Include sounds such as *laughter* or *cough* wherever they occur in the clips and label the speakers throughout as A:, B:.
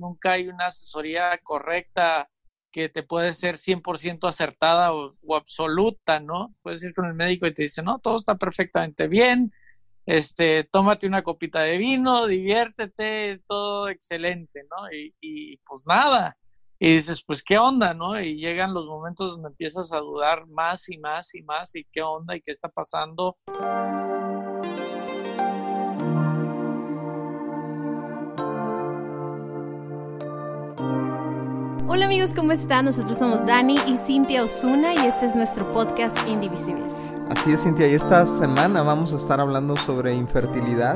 A: nunca hay una asesoría correcta que te puede ser 100% acertada o, absoluta, ¿no? Puedes ir con el médico y te dice, no, todo está perfectamente bien, este, tómate una copita de vino, diviértete, todo excelente, ¿no? Y, y pues nada, y dices, pues qué onda, ¿no? Y llegan los momentos donde empiezas a dudar más y más y más y qué onda y qué está pasando.
B: Hola amigos, ¿cómo están? Nosotros somos Dani y Cintia Osuna y este es nuestro podcast Indivisibles.
C: Así es, Cintia, y esta semana vamos a estar hablando sobre infertilidad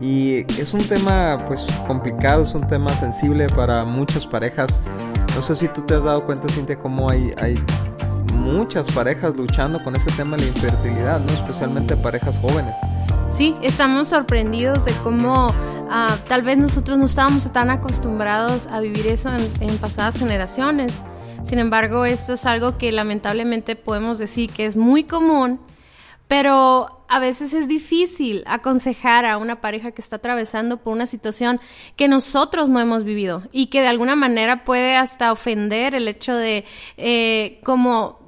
C: y es un tema pues complicado, es un tema sensible para muchas parejas. No sé si tú te has dado cuenta, Cintia, cómo hay, hay muchas parejas luchando con este tema de la infertilidad, ¿no? Especialmente parejas jóvenes.
B: Sí, estamos sorprendidos de cómo ah, tal vez nosotros no estábamos tan acostumbrados a vivir eso en pasadas generaciones. Sin embargo, esto es algo que lamentablemente podemos decir que es muy común pero a veces es difícil aconsejar a una pareja que está atravesando por una situación que nosotros no hemos vivido y que de alguna manera puede hasta ofender el hecho de eh, como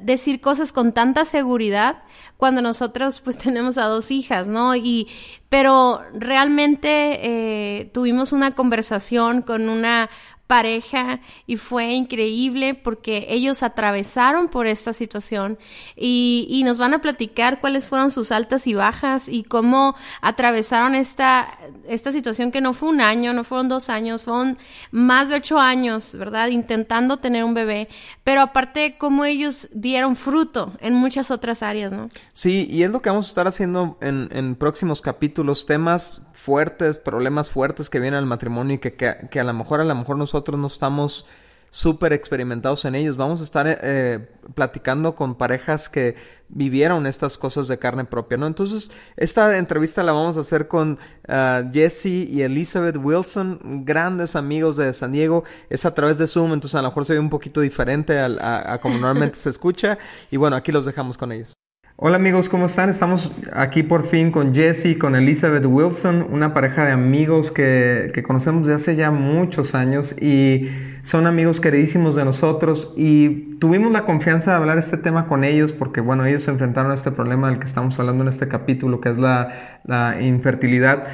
B: decir cosas con tanta seguridad cuando nosotros pues *laughs* tenemos a dos hijas, ¿no? Y pero realmente eh, tuvimos una conversación con una pareja y fue increíble porque ellos atravesaron por esta situación y, y, nos van a platicar cuáles fueron sus altas y bajas y cómo atravesaron esta, esta situación que no fue un año, no fueron dos años, fueron más de ocho años, ¿verdad? Intentando tener un bebé, pero aparte cómo ellos dieron fruto en muchas otras áreas, ¿no?
C: Sí, y es lo que vamos a estar haciendo en, en próximos capítulos, temas fuertes, problemas fuertes que vienen al matrimonio y que, que, a lo mejor a lo mejor nosotros no estamos súper experimentados en ellos. Vamos a estar eh, platicando con parejas que vivieron estas cosas de carne propia, ¿no? Entonces, esta entrevista la vamos a hacer con uh, Jesse y Elizabeth Wilson, grandes amigos de San Diego. Es a través de Zoom, entonces a lo mejor se ve un poquito diferente a, a como normalmente *laughs* se escucha. Y bueno, aquí los dejamos con ellos. Hola amigos, ¿cómo están? Estamos aquí por fin con Jesse con Elizabeth Wilson, una pareja de amigos que, que, conocemos desde hace ya muchos años y son amigos queridísimos de nosotros y tuvimos la confianza de hablar este tema con ellos porque bueno, ellos se enfrentaron a este problema del que estamos hablando en este capítulo que es la, la infertilidad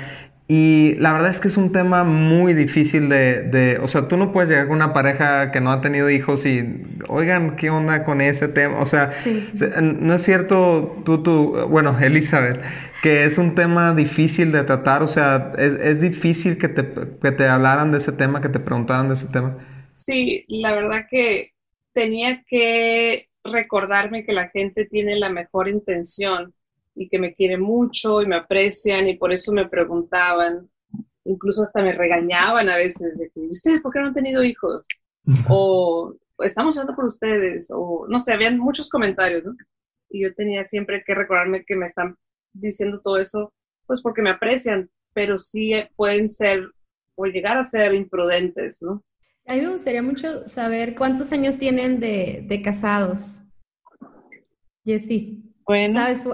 C: y la verdad es que es un tema muy difícil de, de, o sea, tú no puedes llegar con una pareja que no ha tenido hijos y, oigan, ¿qué onda con ese tema? O sea, no es cierto, tú, tú, bueno, Elizabeth, que es un tema difícil de tratar, o sea, es, es difícil que te, que te hablaran de ese tema, que te preguntaran de ese tema.
D: Sí, la verdad que tenía que recordarme que la gente tiene la mejor intención y que me quieren mucho y me aprecian y por eso me preguntaban, incluso hasta me regañaban a veces de que, ¿ustedes por qué no han tenido hijos? o estamos hablando por ustedes, o no sé, habían muchos comentarios, ¿no? Y yo tenía siempre que recordarme que me están diciendo todo eso, pues porque me aprecian, pero sí pueden ser o llegar a ser imprudentes, ¿no?
B: A mí me gustaría mucho saber cuántos años tienen de, de casados. Jessy. ¿Sabes?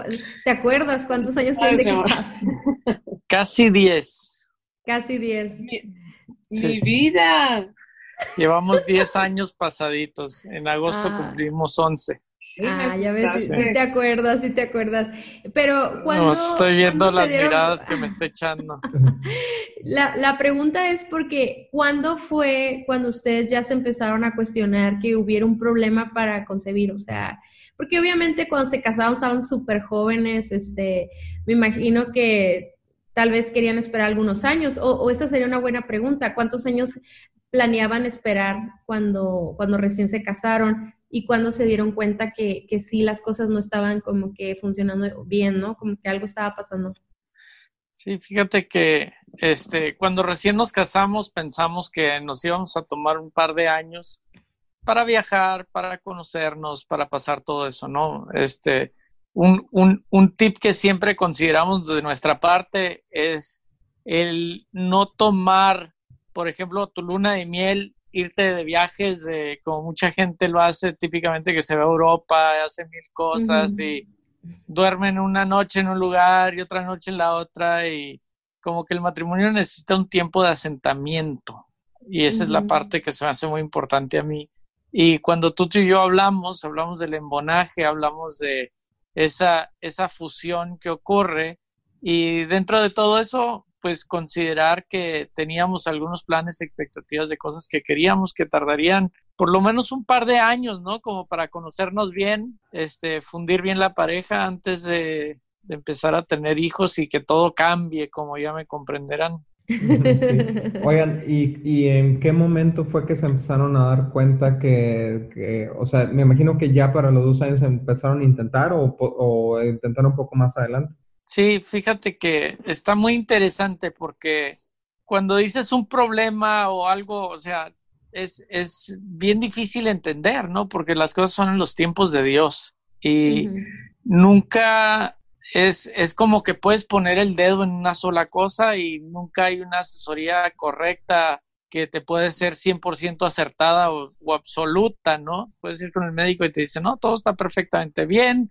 B: ¿Te acuerdas cuántos años tiene de *laughs*
A: Casi 10.
B: Casi 10.
D: Mi, vida.
A: Llevamos 10 años pasaditos. En agosto ah. cumplimos 11.
B: Ah, ya ves, sí, te acuerdas, sí te acuerdas. Pero cuando...
A: No, estoy viendo las miradas que me *laughs* está echando.
B: La, la, pregunta es porque, ¿cuándo fue cuando ustedes ya se empezaron a cuestionar que hubiera un problema para concebir? O sea, porque obviamente cuando se casaron estaban súper jóvenes, este, me imagino que tal vez querían esperar algunos años, o, esa sería una buena pregunta, ¿cuántos años planeaban esperar cuando, cuando recién se casaron? Y cuando se dieron cuenta que, que sí las cosas no estaban como que funcionando bien, ¿no? Como que algo estaba pasando.
A: Sí, fíjate que este, cuando recién nos casamos pensamos que nos íbamos a tomar un par de años para viajar, para conocernos, para pasar todo eso, ¿no? Este, un, un, un tip que siempre consideramos de nuestra parte es el no tomar, por ejemplo, tu luna de miel, irte de viajes, de, como mucha gente lo hace típicamente, que se va a Europa, hace mil cosas y duermen una noche en un lugar y otra noche en la otra y como que el matrimonio necesita un tiempo de asentamiento. Y esa es la parte que se me hace muy importante a mí. Y cuando tú y yo hablamos, hablamos del embonaje, hablamos de esa, esa fusión que ocurre y dentro de todo eso, pues considerar que teníamos algunos planes, expectativas de cosas que queríamos que tardarían por lo menos un par de años, ¿no? Como para conocernos bien, este, fundir bien la pareja antes de, empezar a tener hijos y que todo cambie, como ya me comprenderán.
C: Oigan, ¿y, ¿y, en qué momento fue que se empezaron a dar cuenta que, o sea, me imagino que ya para los dos años empezaron a intentar o, o intentaron un poco más adelante?
A: Sí, fíjate que está muy interesante porque cuando dices un problema o algo, o sea, es, es bien difícil entender, ¿no? Porque las cosas son en los tiempos de Dios y nunca es, es como que puedes poner el dedo en una sola cosa y nunca hay una asesoría correcta que te puede ser 100% acertada o, o, absoluta, ¿no? Puedes ir con el médico y te dice, no, todo está perfectamente bien,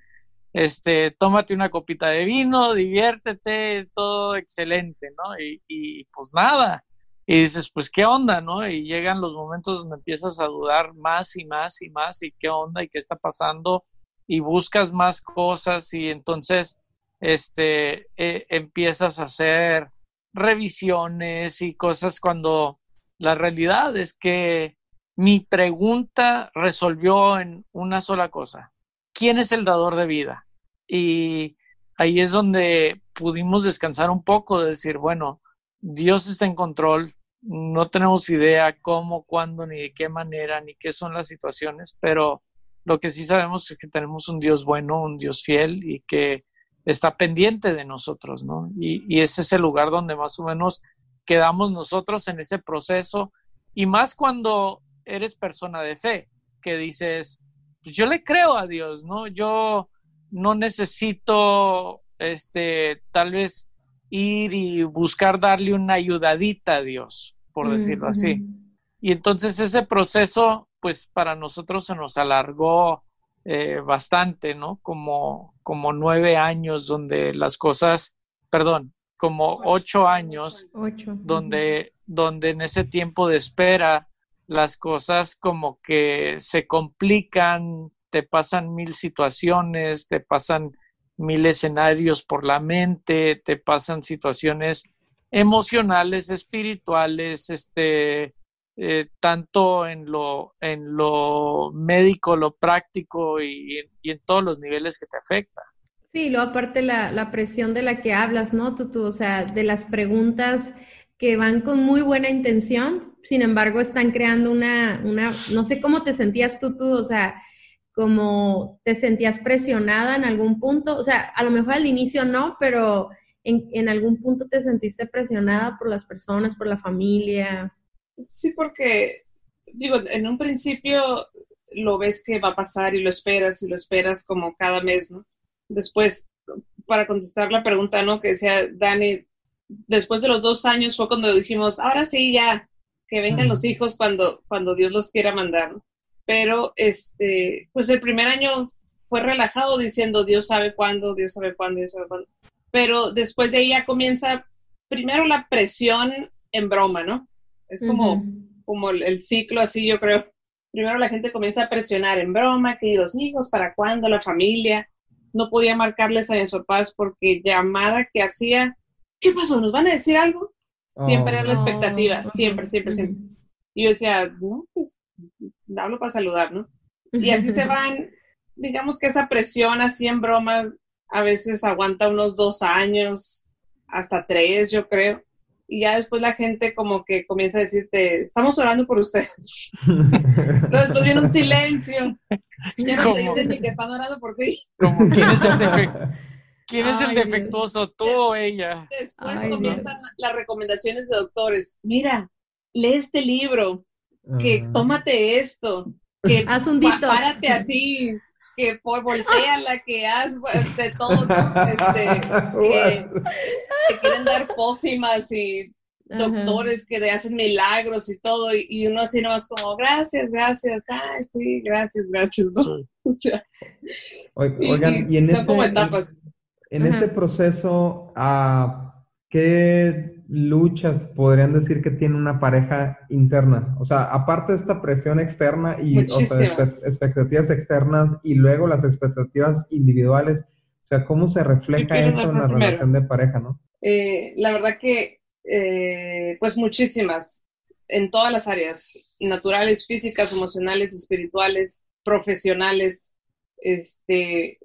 A: este, tómate una copita de vino, diviértete, todo excelente, ¿no? Y, y, pues nada, y dices, pues qué onda, ¿no? Y llegan los momentos donde empiezas a dudar más y más y más, y qué onda y qué está pasando, y buscas más cosas, y entonces, este, eh, empiezas a hacer revisiones y cosas cuando la realidad es que mi pregunta resolvió en una sola cosa quién es el dador de vida. Y ahí es donde pudimos descansar un poco, de decir, bueno, Dios está en control, no tenemos idea cómo, cuándo, ni de qué manera, ni qué son las situaciones, pero lo que sí sabemos es que tenemos un Dios bueno, un Dios fiel y que está pendiente de nosotros, ¿no? Y, y ese es el lugar donde más o menos quedamos nosotros en ese proceso y más cuando eres persona de fe, que dices, pues, yo le creo a Dios, ¿no? Yo no necesito, este, tal vez ir y buscar darle una ayudadita a Dios, por decirlo así. Y entonces ese proceso, pues para nosotros se nos alargó eh, bastante, ¿no? Como, como nueve años donde las cosas, perdón, como ocho, años, donde, donde en ese tiempo de espera las cosas como que se complican, te pasan mil situaciones, te pasan mil escenarios por la mente, te pasan situaciones emocionales, espirituales, este, eh, tanto en lo, en lo médico, lo práctico y, en todos los niveles que te afecta.
B: Sí, luego aparte la, la presión de la que hablas, ¿no? Tú, o sea, de las preguntas que van con muy buena intención, sin embargo están creando una, una, no sé cómo te sentías tú, tú, o sea, como te sentías presionada en algún punto, o sea, a lo mejor al inicio no, pero en, en algún punto te sentiste presionada por las personas, por la familia.
D: Sí, porque, digo, en un principio lo ves que va a pasar y lo esperas y lo esperas como cada mes, ¿no? Después, para contestar la pregunta, ¿no? Que decía Dani, después de los dos años fue cuando dijimos, ahora sí, ya, que vengan los hijos cuando, cuando Dios los quiera mandar. Pero, este, pues el primer año fue relajado diciendo, Dios sabe cuándo, Dios sabe cuándo, Dios sabe cuándo. Pero después de ahí ya comienza, primero la presión en broma, ¿no? Es como, como el, ciclo así, yo creo. Primero la gente comienza a presionar en broma, que los hijos, ¿para cuándo? La familia. No podía marcarles a mis papás porque llamada que hacía ¿qué pasó? ¿Nos van a decir algo? Siempre era la oh, expectativa, siempre, siempre, siempre. Y yo decía, no, pues hablo para saludar, ¿no? Y así se van, digamos que esa presión así en broma a veces aguanta unos dos años, hasta tres, yo creo. Y ya después la gente como que comienza a decirte, estamos orando por ustedes. *laughs* Luego después viene un silencio. Ya no te dicen ni que están orando por ti.
A: Como quién es el defecto. *laughs* ¿Quién es el defectuoso, tú o ella?
D: Después comienzan las recomendaciones de doctores. Mira, lee este libro, que ah. tómate esto, que *laughs*
B: haz un detox.
D: Párate así, que por volteala, que haz de todo, este, *laughs* que te quieren dar pócimas y doctores que te hacen milagros y todo, y, uno así nomás como, gracias, gracias, ay, sí, gracias, gracias. *laughs* o sea,
C: Oigan, y, en
D: son como etapas.
C: En este proceso, ¿qué, luchas podrían decir que tiene una pareja interna? O sea, aparte de esta presión externa y expectativas externas y luego las expectativas individuales, o sea, ¿cómo se refleja eso en la relación de pareja, no?
D: Eh, la verdad que, eh, pues muchísimas, en todas las áreas, naturales, físicas, emocionales, espirituales, profesionales, este,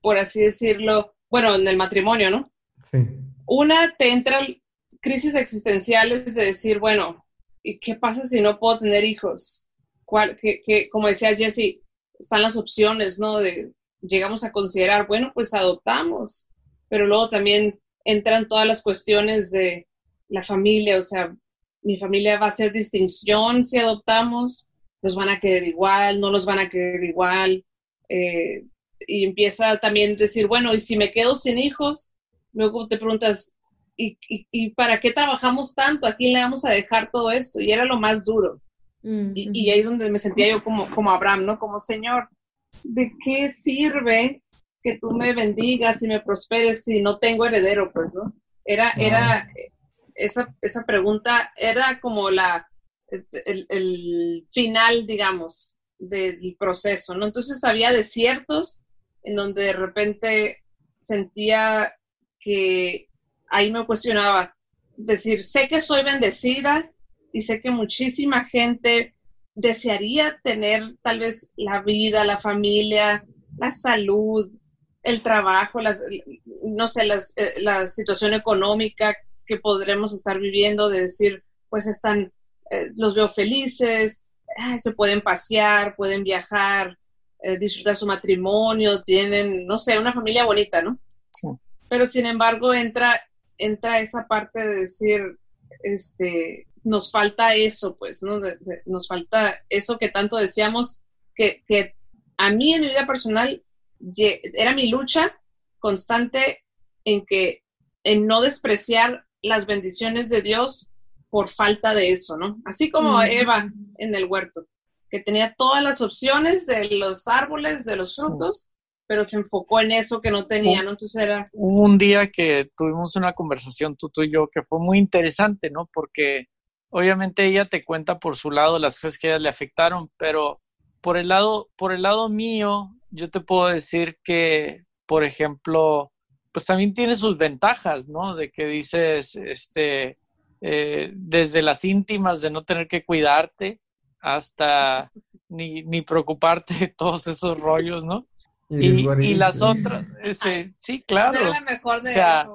D: por así decirlo, bueno, en el matrimonio, ¿no? Sí. Una, te entran crisis existenciales de decir, bueno, ¿y qué pasa si no puedo tener hijos? ¿Cuál, qué, como decía Jesse, están las opciones, ¿no? De, llegamos a considerar, bueno, pues adoptamos, pero luego también entran todas las cuestiones de la familia, o sea, mi familia va a hacer distinción si adoptamos, los van a querer igual, no los van a querer igual, eh, y empieza también a decir, bueno, y si me quedo sin hijos, luego te preguntas, ¿y, y, para qué trabajamos tanto? ¿A quién le vamos a dejar todo esto? Y era lo más duro. Mm, y, ahí es donde me sentía yo como, como Abraham, ¿no? Como Señor, ¿de qué sirve que tú me bendigas y me prosperes si no tengo heredero? Pues, ¿no? Era, era, esa, esa pregunta era como la, el, el final, digamos, del proceso, ¿no? Entonces había desiertos en donde de repente sentía que ahí me cuestionaba, decir, sé que soy bendecida y sé que muchísima gente desearía tener tal vez la vida, la familia, la salud, el trabajo, las, no sé, eh, la situación económica que podremos estar viviendo, de decir, pues están, eh, los veo felices, se pueden pasear, pueden viajar, eh, disfrutar su matrimonio, tienen, no sé, una familia bonita, ¿no? Sí. Pero sin embargo entra, entra esa parte de decir, este, nos falta eso, pues, ¿no? nos falta eso que tanto deseamos, que, que a mí en mi vida personal era mi lucha constante en que, en no despreciar las bendiciones de Dios por falta de eso, ¿no? Así como Eva en el huerto que tenía todas las opciones de los árboles, de los frutos, pero se enfocó en eso que no tenía, ¿no? Entonces era...
A: Hubo un día que tuvimos una conversación tú, tú y yo que fue muy interesante, ¿no? Porque obviamente ella te cuenta por su lado las cosas que a ella le afectaron, pero por el lado, por el lado mío, yo te puedo decir que, por ejemplo, pues también tiene sus ventajas, ¿no? De que dices, este, eh, desde las íntimas de no tener que cuidarte, hasta ni, ni preocuparte de todos esos rollos, ¿no? Y, las otras, sí, claro.
D: Es la mejor de, o sea,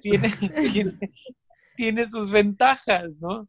A: tiene, *laughs* tiene, tiene, sus ventajas, ¿no?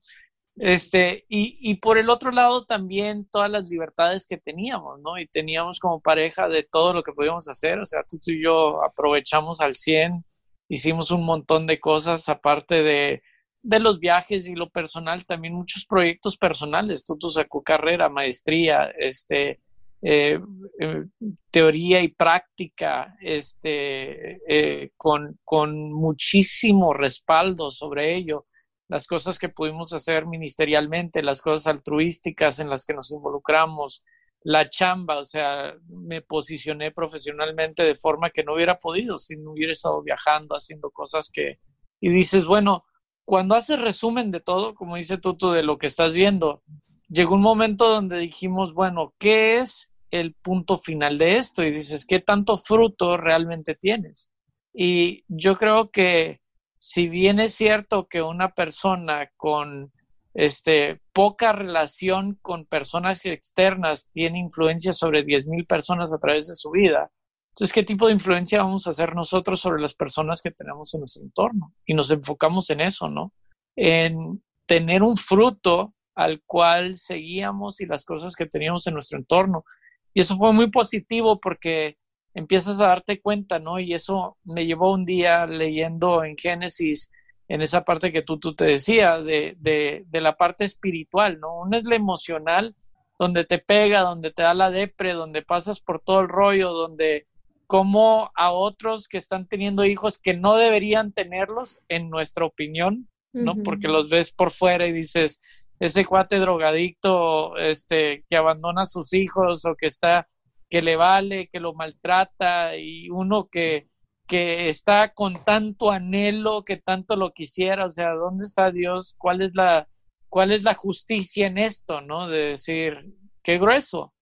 A: Este, y, y por el otro lado también todas las libertades que teníamos, ¿no? Y teníamos como pareja de todo lo que podíamos hacer, o sea, tú, tú y yo aprovechamos al 100, hicimos un montón de cosas aparte de de los viajes y lo personal, también muchos proyectos personales. Tú, sacó carrera, maestría, este, eh, eh, teoría y práctica, este, eh, con, con muchísimo respaldo sobre ello. Las cosas que pudimos hacer ministerialmente, las cosas altruísticas en las que nos involucramos, la chamba, o sea, me posicioné profesionalmente de forma que no hubiera podido si no hubiera estado viajando, haciendo cosas que, y dices, bueno, cuando haces resumen de todo, como dice Tutu, de lo que estás viendo, llegó un momento donde dijimos, bueno, ¿qué es el punto final de esto? Y dices, ¿qué tanto fruto realmente tienes? Y yo creo que si bien es cierto que una persona con este, poca relación con personas externas tiene influencia sobre 10.000 personas a través de su vida, entonces, ¿qué tipo de influencia vamos a hacer nosotros sobre las personas que tenemos en nuestro entorno? Y nos enfocamos en eso, ¿no? En tener un fruto al cual seguíamos y las cosas que teníamos en nuestro entorno. Y eso fue muy positivo porque empiezas a darte cuenta, ¿no? Y eso me llevó un día leyendo en Génesis, en esa parte que tú, tú te decías, de, de, de la parte espiritual, ¿no? Una es la emocional, donde te pega, donde te da la depre, donde pasas por todo el rollo, donde como a otros que están teniendo hijos que no deberían tenerlos, en nuestra opinión, ¿no? Porque los ves por fuera y dices, ese cuate drogadicto, este, que abandona a sus hijos o que está, que le vale, que lo maltrata y uno que, que está con tanto anhelo, que tanto lo quisiera, o sea, ¿dónde está Dios? ¿Cuál es la, cuál es la justicia en esto, no? De decir, qué grueso.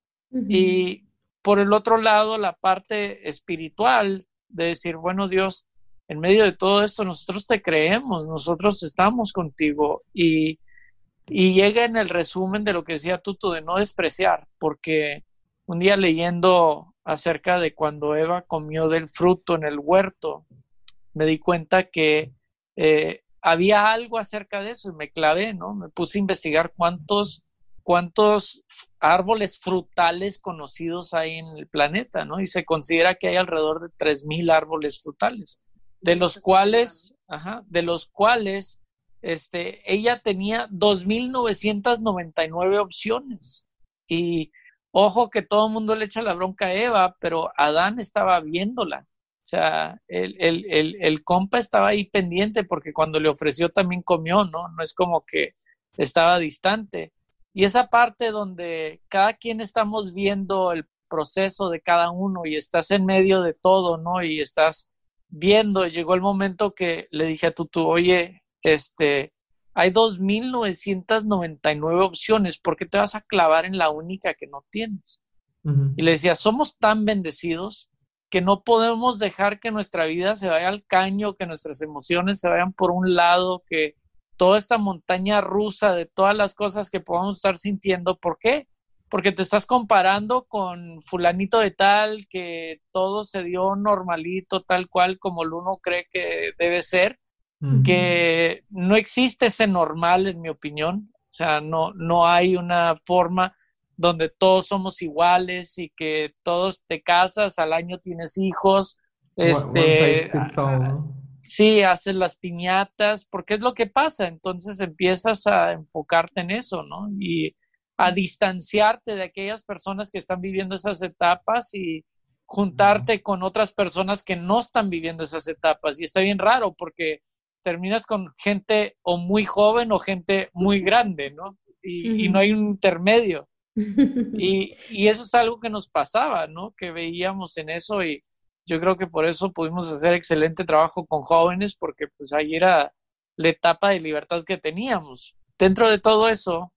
A: Y por el otro lado, la parte espiritual, de decir, bueno, Dios, en medio de todo esto, nosotros te creemos, nosotros estamos contigo. Y, y llega en el resumen de lo que decía Tuto, de no despreciar, porque un día leyendo acerca de cuando Eva comió del fruto en el huerto, me di cuenta que eh, había algo acerca de eso y me clavé, ¿no? Me puse a investigar cuántos, cuántos árboles frutales conocidos hay en el planeta, ¿no? Y se considera que hay alrededor de 3.000 árboles frutales, de los cuales, ajá, de los cuales este, ella tenía 2.999 opciones. Y ojo que todo el mundo le echa la bronca a Eva, pero Adán estaba viéndola. O sea, el, el, el, compa estaba ahí pendiente porque cuando le ofreció también comió, ¿no? No es como que estaba distante. Y esa parte donde cada quien estamos viendo el proceso de cada uno y estás en medio de todo, ¿no? Y estás viendo, llegó el momento que le dije a Tutu, oye, este, hay 2.999 opciones, ¿por qué te vas a clavar en la única que no tienes? Y le decía, somos tan bendecidos que no podemos dejar que nuestra vida se vaya al caño, que nuestras emociones se vayan por un lado, que toda esta montaña rusa de todas las cosas que podamos estar sintiendo, ¿por qué? Porque te estás comparando con fulanito de tal, que todo se dio normalito, tal cual como el uno cree que debe ser, que no existe ese normal, en mi opinión. O sea, no, no hay una forma donde todos somos iguales y que todos te casas, al año tienes hijos, este, sí, haces las piñatas, porque es lo que pasa, entonces empiezas a enfocarte en eso, ¿no? Y a distanciarte de aquellas personas que están viviendo esas etapas y juntarte con otras personas que no están viviendo esas etapas. Y está bien raro porque terminas con gente o muy joven o gente muy grande, ¿no? Y, no hay un intermedio. *laughs* Y, y, eso es algo que nos pasaba, ¿no? Que veíamos en eso y yo creo que por eso pudimos hacer excelente trabajo con jóvenes porque pues ahí era la etapa de libertad que teníamos. Dentro de todo eso,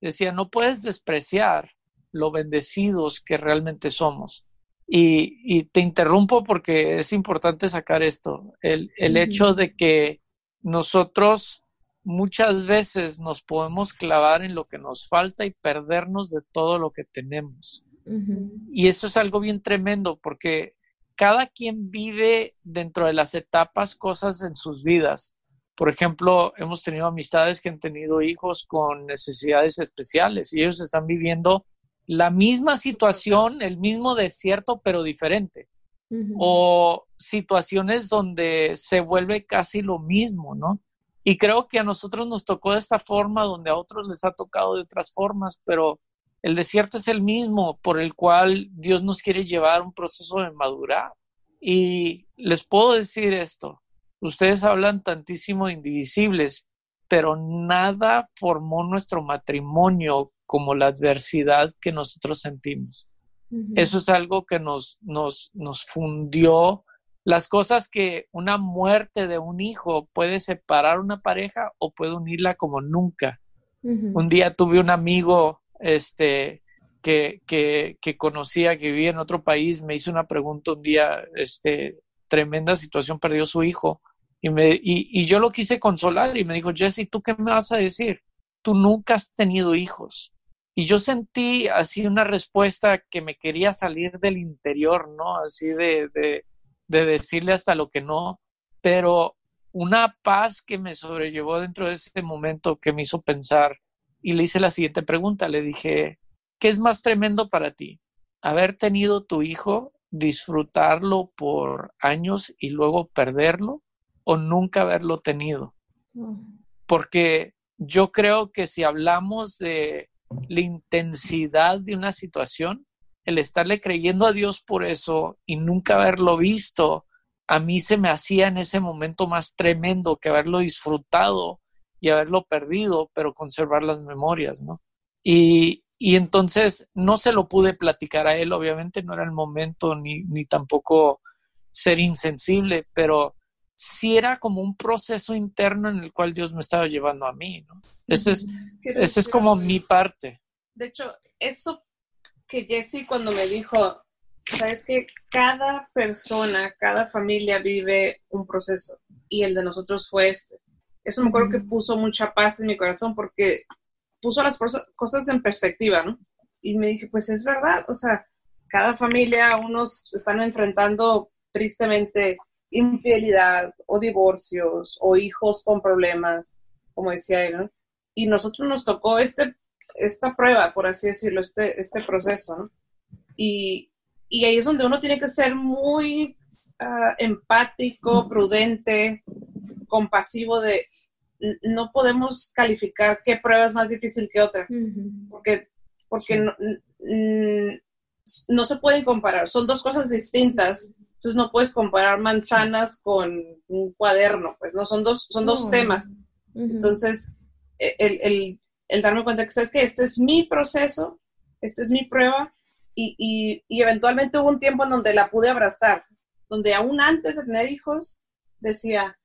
A: decía, no puedes despreciar lo bendecidos que realmente somos. Y, te interrumpo porque es importante sacar esto, el, hecho de que nosotros muchas veces nos podemos clavar en lo que nos falta y perdernos de todo lo que tenemos. Y eso es algo bien tremendo porque cada quien vive dentro de las etapas cosas en sus vidas. Por ejemplo, hemos tenido amistades que han tenido hijos con necesidades especiales y ellos están viviendo la misma situación, el mismo desierto, pero diferente. O situaciones donde se vuelve casi lo mismo, ¿no? Y creo que a nosotros nos tocó de esta forma, donde a otros les ha tocado de otras formas, pero el desierto es el mismo por el cual Dios nos quiere llevar un proceso de madurar. Y les puedo decir esto, ustedes hablan tantísimo de indivisibles, pero nada formó nuestro matrimonio como la adversidad que nosotros sentimos. Eso es algo que nos, nos, nos fundió. Las cosas que una muerte de un hijo puede separar una pareja o puede unirla como nunca. Un día tuve un amigo este, que, que, conocía, que vivía en otro país, me hizo una pregunta un día, este, tremenda situación, perdió su hijo. Y, me, y, yo lo quise consolar y me dijo, Jesse, ¿tú qué me vas a decir? Tú nunca has tenido hijos. Y yo sentí así una respuesta que me quería salir del interior, ¿no? Así de, de decirle hasta lo que no, pero una paz que me sobrellevó dentro de ese momento que me hizo pensar y le hice la siguiente pregunta, le dije, ¿qué es más tremendo para ti? ¿Haber tenido tu hijo, disfrutarlo por años y luego perderlo o nunca haberlo tenido? Porque yo creo que si hablamos de la intensidad de una situación, el estarle creyendo a Dios por eso y nunca haberlo visto, a mí se me hacía en ese momento más tremendo que haberlo disfrutado y haberlo perdido, pero conservar las memorias, ¿no? Y, y entonces no se lo pude platicar a él, obviamente no era el momento ni, ni tampoco ser insensible, pero sí era como un proceso interno en el cual Dios me estaba llevando a mí, ¿no? Ese es, ese es como mi parte.
D: De hecho, eso que Jesse cuando me dijo, sabes que cada persona, cada familia vive un proceso y el de nosotros fue este. Eso me acuerdo que puso mucha paz en mi corazón porque puso las cosas en perspectiva, ¿no? Y me dije, pues es verdad, o sea, cada familia, unos están enfrentando tristemente infidelidad o divorcios o hijos con problemas, como decía él, ¿no? Y nosotros nos tocó este, esta prueba, por así decirlo, este, este proceso, ¿no? Y, y ahí es donde uno tiene que ser muy ah, empático, prudente, compasivo de no podemos calificar qué prueba es más difícil que otra, porque, porque no, no, se pueden comparar, son dos cosas distintas, entonces no puedes comparar manzanas con un cuaderno, pues no, son dos, son dos temas. Entonces, e, el, el, el, darme cuenta que sabes que este es mi proceso, esta es mi prueba, y, y, y eventualmente hubo un tiempo en donde la pude abrazar, donde aún antes de tener hijos, decía,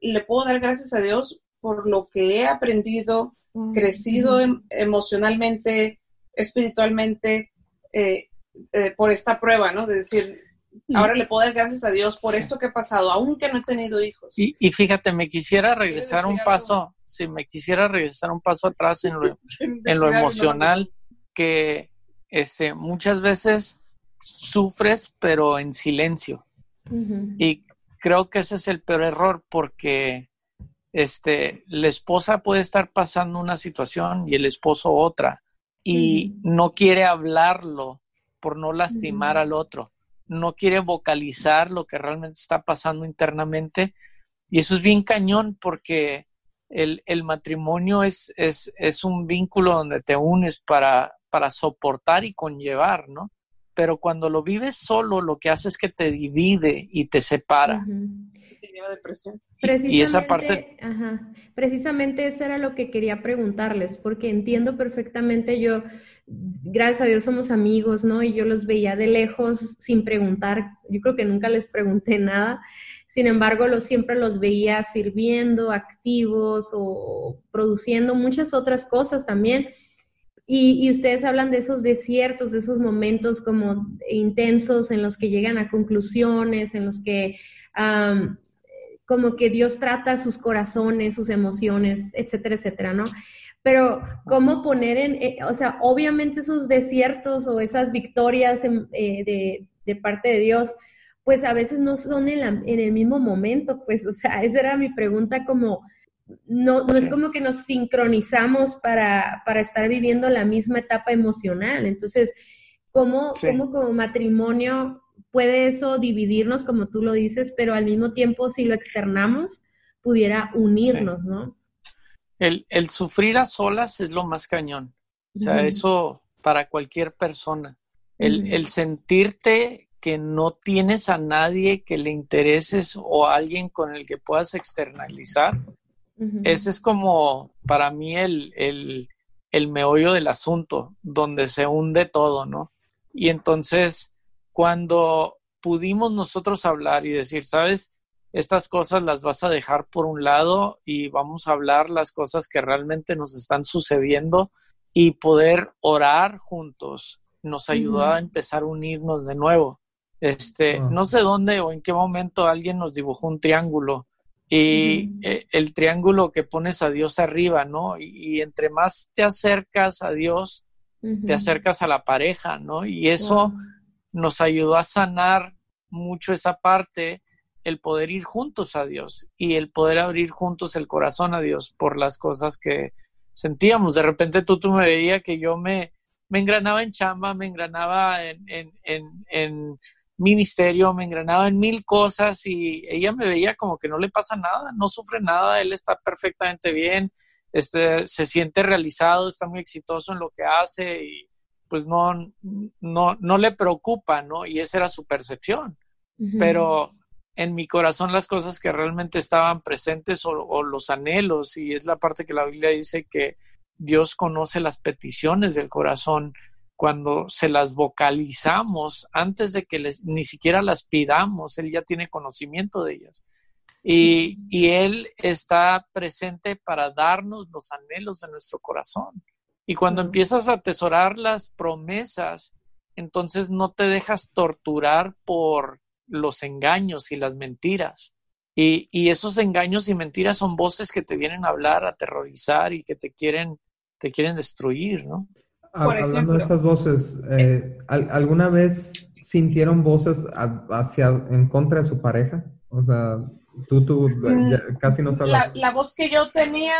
D: le puedo dar gracias a Dios por lo que he aprendido, crecido em, emocionalmente, espiritualmente, eh, eh, por esta prueba, ¿no? De decir, ahora le puedo dar gracias a Dios por esto que ha pasado, aunque no he tenido hijos.
A: Y, fíjate, me quisiera regresar un paso, si me quisiera regresar un paso atrás en lo, *laughs* en lo emocional, que este, muchas veces sufres, pero en silencio. Y creo que ese es el peor error porque este, la esposa puede estar pasando una situación y el esposo otra y no quiere hablarlo por no lastimar al otro, no quiere vocalizar lo que realmente está pasando internamente y eso es bien cañón porque el, matrimonio es, es, es, un vínculo donde te unes para, para soportar y conllevar, ¿no? Pero cuando lo vives solo, lo que hace es que te divide y te separa.
D: Te lleva depresión.
B: y esa parte... Ajá. Precisamente eso era lo que quería preguntarles, porque entiendo perfectamente yo, gracias a Dios somos amigos, ¿no? Y yo los veía de lejos sin preguntar, yo creo que nunca les pregunté *laughs* nada, sin embargo, los, siempre los veía sirviendo, activos o produciendo muchas otras cosas también y, ustedes hablan de esos desiertos, de esos momentos como intensos en los que llegan a conclusiones, en los que como que Dios trata sus corazones, sus emociones, etcétera, etcétera, ¿no? Pero cómo poner en, eh, o sea, obviamente esos desiertos o esas victorias eh, de, de, parte de Dios, pues a veces no son en, en el mismo momento, pues, o sea, esa era mi pregunta como no, no es como que nos sincronizamos para, estar viviendo la misma etapa emocional. Entonces, ¿cómo, como matrimonio puede eso dividirnos, como tú lo dices, pero al mismo tiempo, si lo externamos, pudiera unirnos, ¿no?
A: El, sufrir a solas es lo más cañón. O sea, eso para cualquier persona. El, el sentirte que no tienes a nadie que le intereses o a alguien con el que puedas externalizar, ese es como para mí el, el, el meollo del asunto, donde se hunde todo, ¿no? Y entonces, cuando pudimos nosotros hablar y decir, sabes, estas cosas las vas a dejar por un lado y vamos a hablar las cosas que realmente nos están sucediendo y poder orar juntos nos ayudó a empezar a unirnos de nuevo. Este, no sé dónde o en qué momento alguien nos dibujó un triángulo y eh, el triángulo que pones a Dios arriba, ¿no? Y, entre más te acercas a Dios, te acercas a la pareja, ¿no? Y eso nos ayudó a sanar mucho esa parte, el poder ir juntos a Dios y el poder abrir juntos el corazón a Dios por las cosas que sentíamos. De repente tú, tú me veías que yo me, me engranaba en chamba, me engranaba en, en, en ministerio, me engranaba en mil cosas y ella me veía como que no le pasa nada, no sufre nada, él está perfectamente bien, este, se siente realizado, está muy exitoso en lo que hace y pues no, no, no le preocupa, ¿no? Y esa era su percepción. Pero en mi corazón las cosas que realmente estaban presentes o, o los anhelos, y es la parte que la Biblia dice que Dios conoce las peticiones del corazón, cuando se las vocalizamos antes de que les, ni siquiera las pidamos, Él ya tiene conocimiento de ellas. Y, y, Él está presente para darnos los anhelos de nuestro corazón. Y cuando empiezas a atesorar las promesas, entonces no te dejas torturar por los engaños y las mentiras. Y, y, esos engaños y mentiras son voces que te vienen a hablar, a aterrorizar y que te quieren, te quieren destruir, ¿no?
C: Hablando de esas voces, eh, ¿alguna vez sintieron voces hacia en contra de su pareja? O sea, tú, tú mm, casi no sabes.
D: La, la, voz que yo tenía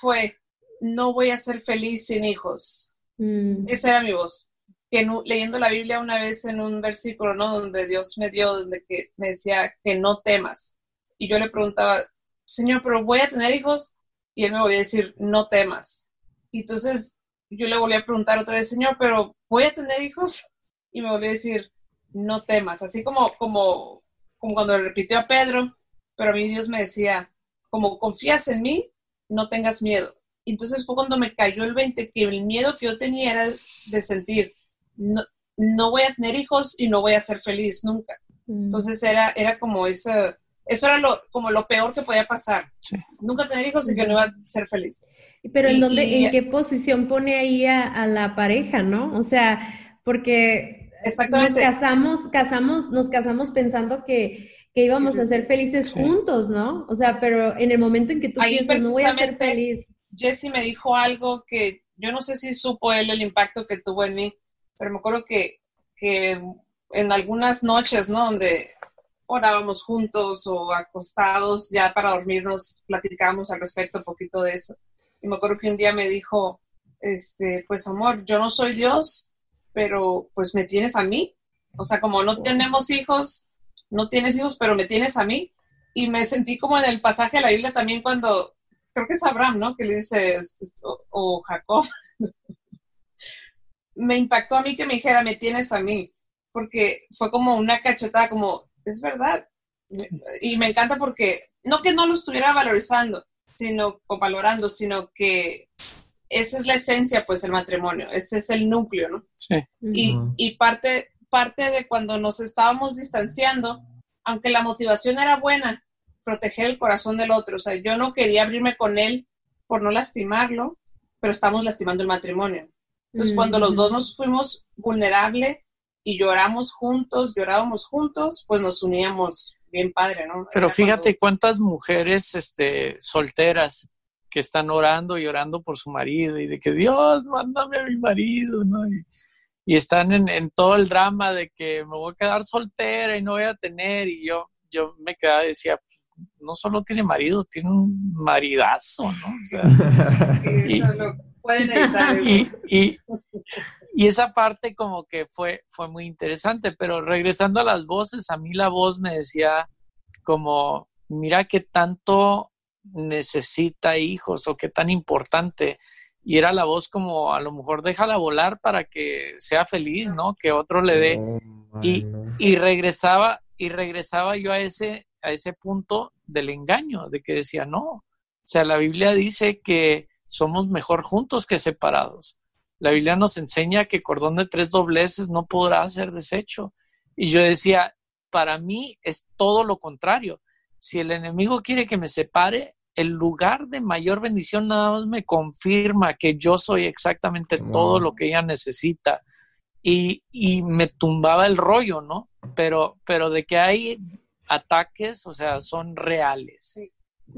D: fue, no voy a ser feliz sin hijos. Mm. Esa era mi voz. Que leyendo la Biblia una vez en un versículo, ¿no? Donde Dios me dio, donde que me decía que no temas. Y yo le preguntaba, Señor, pero voy a tener hijos. Y él me volvió a decir, no temas. Y entonces yo le volví a preguntar otra vez, Señor, pero ¿voy a tener hijos? Y me volvió a decir, no temas, así como, como, como cuando le repitió a Pedro, pero a mí Dios me decía, como confías en mí, no tengas miedo. Entonces fue cuando me cayó el 20, que el miedo que yo tenía era de sentir, no, no voy a tener hijos y no voy a ser feliz nunca. Mm. Entonces era, era como esa, eso era lo, como lo peor que podía pasar. Nunca tener hijos y que no iba a ser feliz.
B: Pero ¿en, dónde, ¿en qué posición pone ahí a, la pareja, no? O sea, porque nos casamos, casamos, nos casamos pensando que, íbamos a ser felices juntos, ¿no? O sea, pero en el momento en que tú piensas, no voy a ser feliz.
D: Jesse me dijo algo que yo no sé si supo él el impacto que tuvo en mí, pero me acuerdo que, que en algunas noches, ¿no? Donde orábamos juntos o acostados ya para dormirnos, platicábamos al respecto un poquito de eso. Y me acuerdo que un día me dijo, este, pues amor, yo no soy Dios, pero pues me tienes a mí. O sea, como no tenemos hijos, no tienes hijos, pero me tienes a mí. Y me sentí como en el pasaje de la Biblia también cuando, creo que es Abraham, ¿no? Que le dice, este, o, Jacob. *laughs* me impactó a mí que me dijera, me tienes a mí, porque fue como una cachetada, como, es verdad. Y me encanta porque, no que no lo estuviera valorizando, sino, o valorando, sino que esa es la esencia, pues, del matrimonio, ese es el núcleo, ¿no?
A: Sí.
D: Y, y parte, parte de cuando nos estábamos distanciando, aunque la motivación era buena, proteger el corazón del otro, o sea, yo no quería abrirme con él por no lastimarlo, pero estamos lastimando el matrimonio. Entonces, cuando los dos nos fuimos vulnerables y lloramos juntos, llorábamos juntos, pues nos uníamos bien padre, ¿no?
A: Pero fíjate cuántas mujeres este, solteras que están orando y orando por su marido y de que Dios, mándame a mi marido, ¿no? Y, están en, todo el drama de que me voy a quedar soltera y no voy a tener y yo, yo me quedaba y decía, no solo tiene marido, tiene un maridazo, ¿no? O sea, *laughs*
D: y, pueden editar *laughs*
A: y, y esa parte como que fue, fue muy interesante, pero regresando a las voces, a mí la voz me decía como, mira qué tanto necesita hijos o qué tan importante. Y era la voz como, a lo mejor déjala volar para que sea feliz, ¿no? Que otro le dé. y, y, regresaba, y regresaba yo a ese, a ese punto del engaño, de que decía, no. O sea, la Biblia dice que somos mejor juntos que separados. La Biblia nos enseña que cordón de tres dobleces no podrá ser deshecho. Y yo decía, para mí es todo lo contrario. Si el enemigo quiere que me separe, el lugar de mayor bendición nada más me confirma que yo soy exactamente todo lo que ella necesita. Y, me tumbaba el rollo, ¿no? Pero, pero de que hay ataques, o sea, son reales.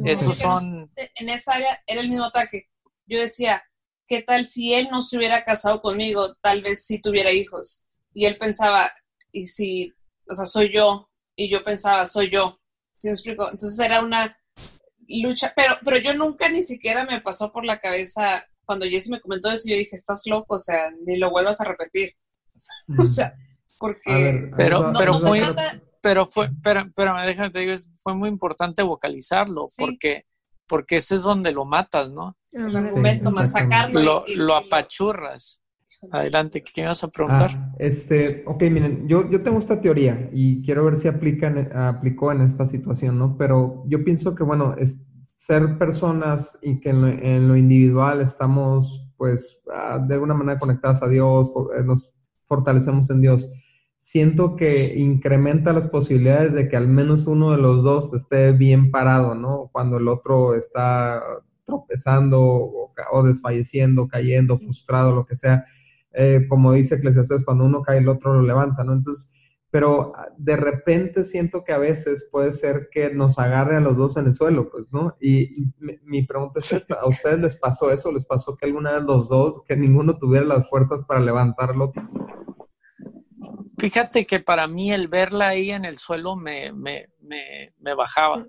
A: Esos son...
D: En esa área era el mismo ataque. Yo decía, ¿qué tal si él no se hubiera casado conmigo? Tal vez si tuviera hijos. Y él pensaba, y si, o sea, soy yo, y yo pensaba, soy yo. ¿Sí me explico? Entonces era una lucha, pero, pero yo nunca ni siquiera me pasó por la cabeza, cuando Jesse me comentó eso, yo dije, estás loco, o sea, ni lo vuelvas a repetir. *laughs* o sea, porque...
A: pero, pero fue... Pero fue, pero, pero déjame te digo, fue muy importante vocalizarlo, porque, porque ese es donde lo matas, ¿no?
D: El argumento.
A: Lo, apachurras. Adelante, ¿qué vas a preguntar?
C: Ah, este, ok, miren, yo, yo tengo esta teoría y quiero ver si aplica aplicó en esta situación, ¿no? Pero yo pienso que, bueno, es ser personas y que en lo, individual estamos pues ah, de alguna manera conectadas a Dios, eh, nos fortalecemos en Dios, siento que incrementa las posibilidades de que al menos uno de los dos esté bien parado, ¿no? Cuando el otro está tropezando o, desfalleciendo, cayendo, frustrado, lo que sea. Eh, como dice Eclesiastes, cuando uno cae, el otro lo levanta, ¿no? Entonces, pero ah, de repente siento que a veces puede ser que nos agarre a los dos en el suelo, pues, ¿no? Y, mi, pregunta es esta, ¿a ustedes les pasó eso? ¿Les pasó que alguna de los dos, que ninguno tuviera las fuerzas para levantarlo?
A: Fíjate que para mí el verla ahí en el suelo me, me, me, me bajaba,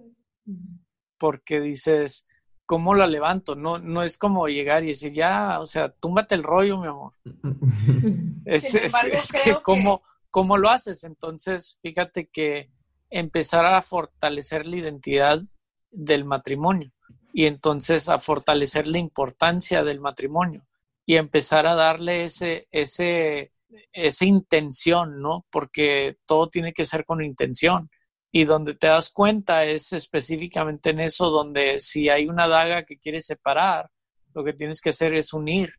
A: porque dices, ¿cómo la levanto? No, no es como llegar y decir, ya, o sea, túmbate el rollo, mi amor. *laughs* es, es, que, ¿cómo, ¿cómo lo haces? Entonces, fíjate que empezar a fortalecer la identidad del matrimonio y entonces a fortalecer la importancia del matrimonio y empezar a darle ese, ese, esa intención, ¿no? Porque todo tiene que ser con intención y donde te das cuenta es específicamente en eso, donde si hay una daga que quieres separar, lo que tienes que hacer es unir.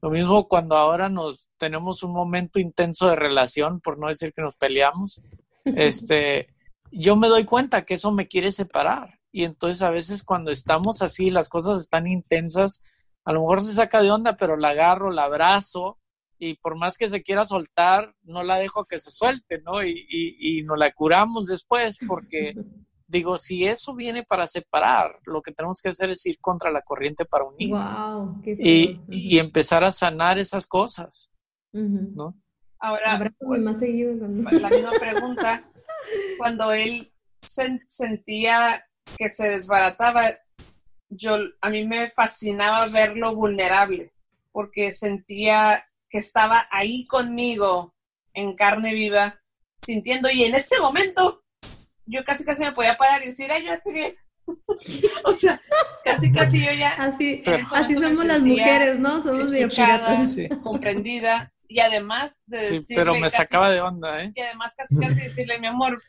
A: Lo mismo cuando ahora nos tenemos un momento intenso de relación, por no decir que nos peleamos, *laughs* este, yo me doy cuenta que eso me quiere separar. Y entonces a veces cuando estamos así, las cosas están intensas, a lo mejor se saca de onda, pero la agarro, la abrazo y por más que se quiera soltar, no la dejo que se suelte, ¿no? Y, y, y nos la curamos después porque *laughs* digo, si eso viene para separar, lo que tenemos que hacer es ir contra la corriente para unir.
B: Wow, qué
A: y, y, empezar a sanar esas cosas, ¿no?
D: Ahora, más seguido la misma pregunta, cuando él sentía que se desbarataba, yo, a mí me fascinaba verlo vulnerable, porque sentía que estaba ahí conmigo en carne viva, sintiendo, y en ese momento yo casi casi me podía parar y decir, ay, yo estoy bien. *laughs* o sea, casi casi yo ya.
B: Así, así somos las mujeres, ¿no? Somos
D: escuchada, comprendida y además de decirle. Sí,
A: pero me sacaba de onda, ¿eh?
D: Y además casi casi decirle, mi amor,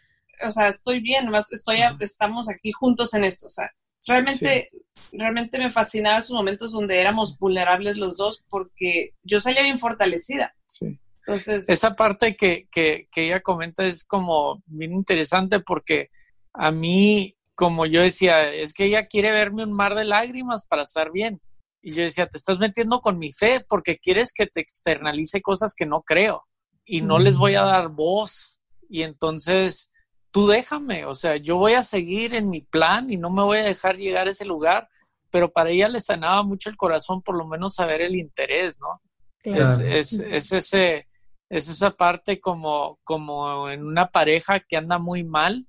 D: o sea, estoy bien, más estoy, estamos aquí juntos en esto, o sea, realmente, realmente me fascinaba esos momentos donde éramos vulnerables los dos porque yo salía bien fortalecida.
A: Sí. Entonces, esa parte que, que, que ella comenta es como bien interesante porque a mí, como yo decía, es que ella quiere verme un mar de lágrimas para estar bien. Y yo decía, te estás metiendo con mi fe porque quieres que te externalice cosas que no creo y no les voy a dar voz. Y entonces tú déjame, o sea, yo voy a seguir en mi plan y no me voy a dejar llegar a ese lugar, pero para ella le sanaba mucho el corazón por lo menos saber el interés, ¿no? Es, es, es, ese, es esa parte como, como en una pareja que anda muy mal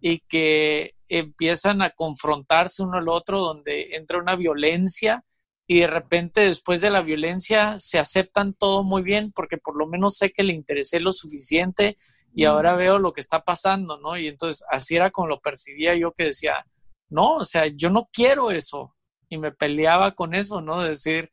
A: y que empiezan a confrontarse uno al otro, donde entra una violencia y de repente después de la violencia se aceptan todo muy bien porque por lo menos sé que le interesé lo suficiente y ahora veo lo que está pasando, ¿no? Y entonces así era como lo percibía yo que decía, no, o sea, yo no quiero eso. Y me peleaba con eso, ¿no? decir,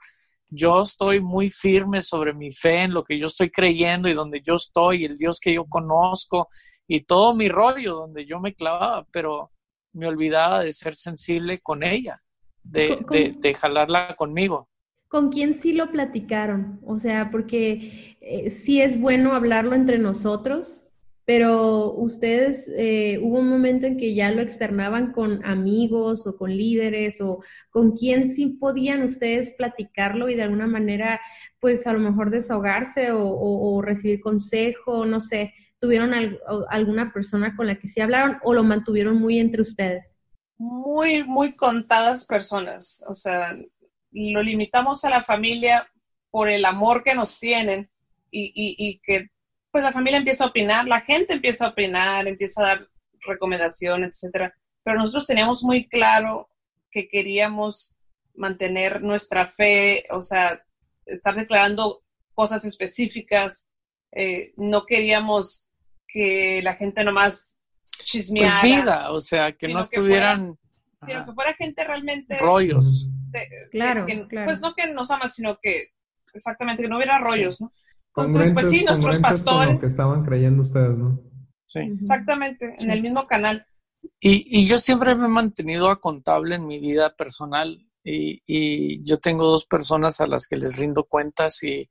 A: yo estoy muy firme sobre mi fe en lo que yo estoy creyendo y donde yo estoy, el Dios que yo conozco y todo mi rollo donde yo me clavaba, pero me olvidaba de ser sensible con ella, de, de, de jalarla conmigo.
B: ¿Con quién sí lo platicaron? O sea, porque eh, sí es bueno hablarlo entre nosotros, pero ustedes, eh, hubo un momento en que ya lo externaban con amigos o con líderes o con quién sí podían ustedes platicarlo y de alguna manera, pues a lo mejor desahogarse o, recibir consejo, no sé, ¿tuvieron alguna persona con la que sí hablaron o lo mantuvieron muy entre ustedes?
D: Muy, muy contadas personas, o sea, lo limitamos a la familia por el amor que nos tienen y, y que pues la familia empieza a opinar, la gente empieza a opinar, empieza a dar recomendaciones, etcétera. Pero nosotros teníamos muy claro que queríamos mantener nuestra fe, o sea, estar declarando cosas específicas. Eh, no queríamos que la gente nomás chismeara.
A: Pues vida, o sea, que no estuvieran...
D: sino que fuera gente realmente...
A: Rollos.
B: claro,
D: Pues no que nos ama, sino que exactamente, que no hubiera rollos, ¿no? Entonces, pues sí, nuestros pastores.
C: que estaban creyendo ustedes, ¿no?
A: Sí.
D: Exactamente, en el mismo canal.
A: Y, y, yo siempre me he mantenido a contable en mi vida personal y, y, yo tengo dos personas a las que les rindo cuentas y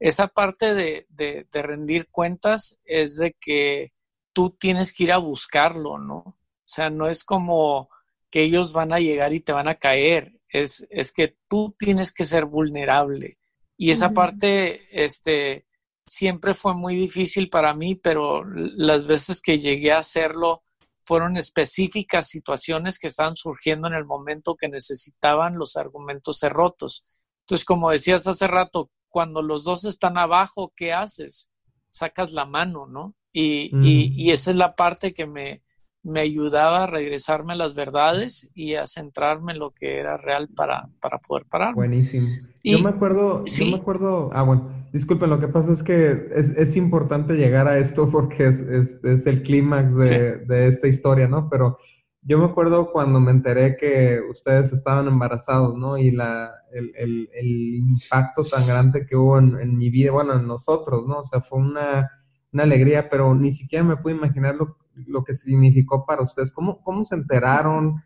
A: esa parte de, de, de rendir cuentas es de que tú tienes que ir a buscarlo, ¿no? O sea, no es como que ellos van a llegar y te van a caer, es, es que tú tienes que ser vulnerable. Y esa parte, este, siempre fue muy difícil para mí, pero las veces que llegué a hacerlo fueron específicas situaciones que estaban surgiendo en el momento que necesitaban los argumentos ser rotos. Entonces, como decías hace rato, cuando los dos están abajo, ¿qué haces? Sacas la mano, ¿no? Y, y, y esa es la parte que me, me ayudaba a regresarme a las verdades y a centrarme en lo que era real para, para poder parar.
E: Buenísimo. yo me acuerdo, yo me acuerdo, ah, bueno, disculpen, lo que pasa es que es, es importante llegar a esto *laughs* porque es, es, es el clímax de, de, esta historia, ¿no? Pero yo me acuerdo cuando me enteré que ustedes estaban embarazados, ¿no? Y la, el, el, el impacto tan grande que hubo en, en, mi vida, bueno, en nosotros, ¿no? O sea, fue una, una alegría, pero ni siquiera me pude imaginar lo lo que significó para ustedes. ¿Cómo, cómo se enteraron?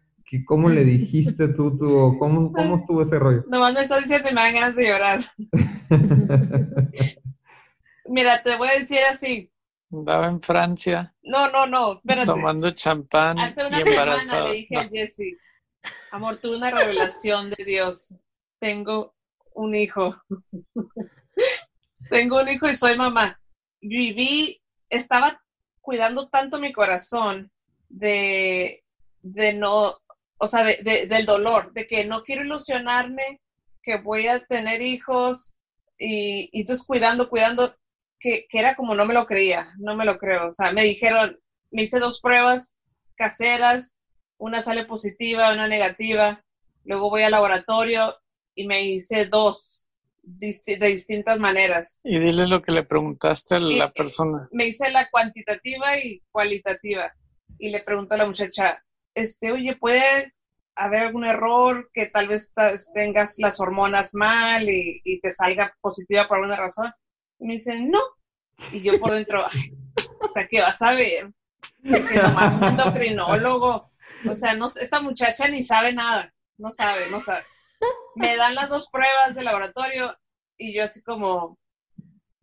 E: ¿Cómo le dijiste tú, tú cómo, cómo estuvo ese rollo?
D: Nomás me estás diciendo y me dan ganas de llorar. *laughs* Mira, te voy a decir así.
A: Andaba en Francia.
D: No, no, no, espérate.
A: Tomando champán
D: Hace una
A: y
D: semana le dije a Jesse, amor, tuve una revelación de Dios. Tengo un hijo. *laughs* Tengo un hijo y soy mamá. Viví, estaba cuidando tanto mi corazón de, de no, o sea, de, de, del dolor, de que no quiero ilusionarme, que voy a tener hijos y, y entonces cuidando, cuidando, que, que, era como no me lo creía, no me lo creo. O sea, me dijeron, me hice dos pruebas caseras, una sale positiva, una negativa, luego voy al laboratorio y me hice dos de distintas maneras.
A: Y dile lo que le preguntaste a la persona.
D: Me hice la cuantitativa y cualitativa. Y le pregunto a la muchacha, este, oye, ¿puede haber algún error que tal vez tengas las hormonas mal y, y, te salga positiva por alguna razón? Y me dice, no. Y yo por dentro, ¿hasta qué vas a ver? Que nomás un endocrinólogo. O sea, no, esta muchacha ni sabe nada. No sabe, no sabe me dan las dos pruebas de laboratorio y yo así como,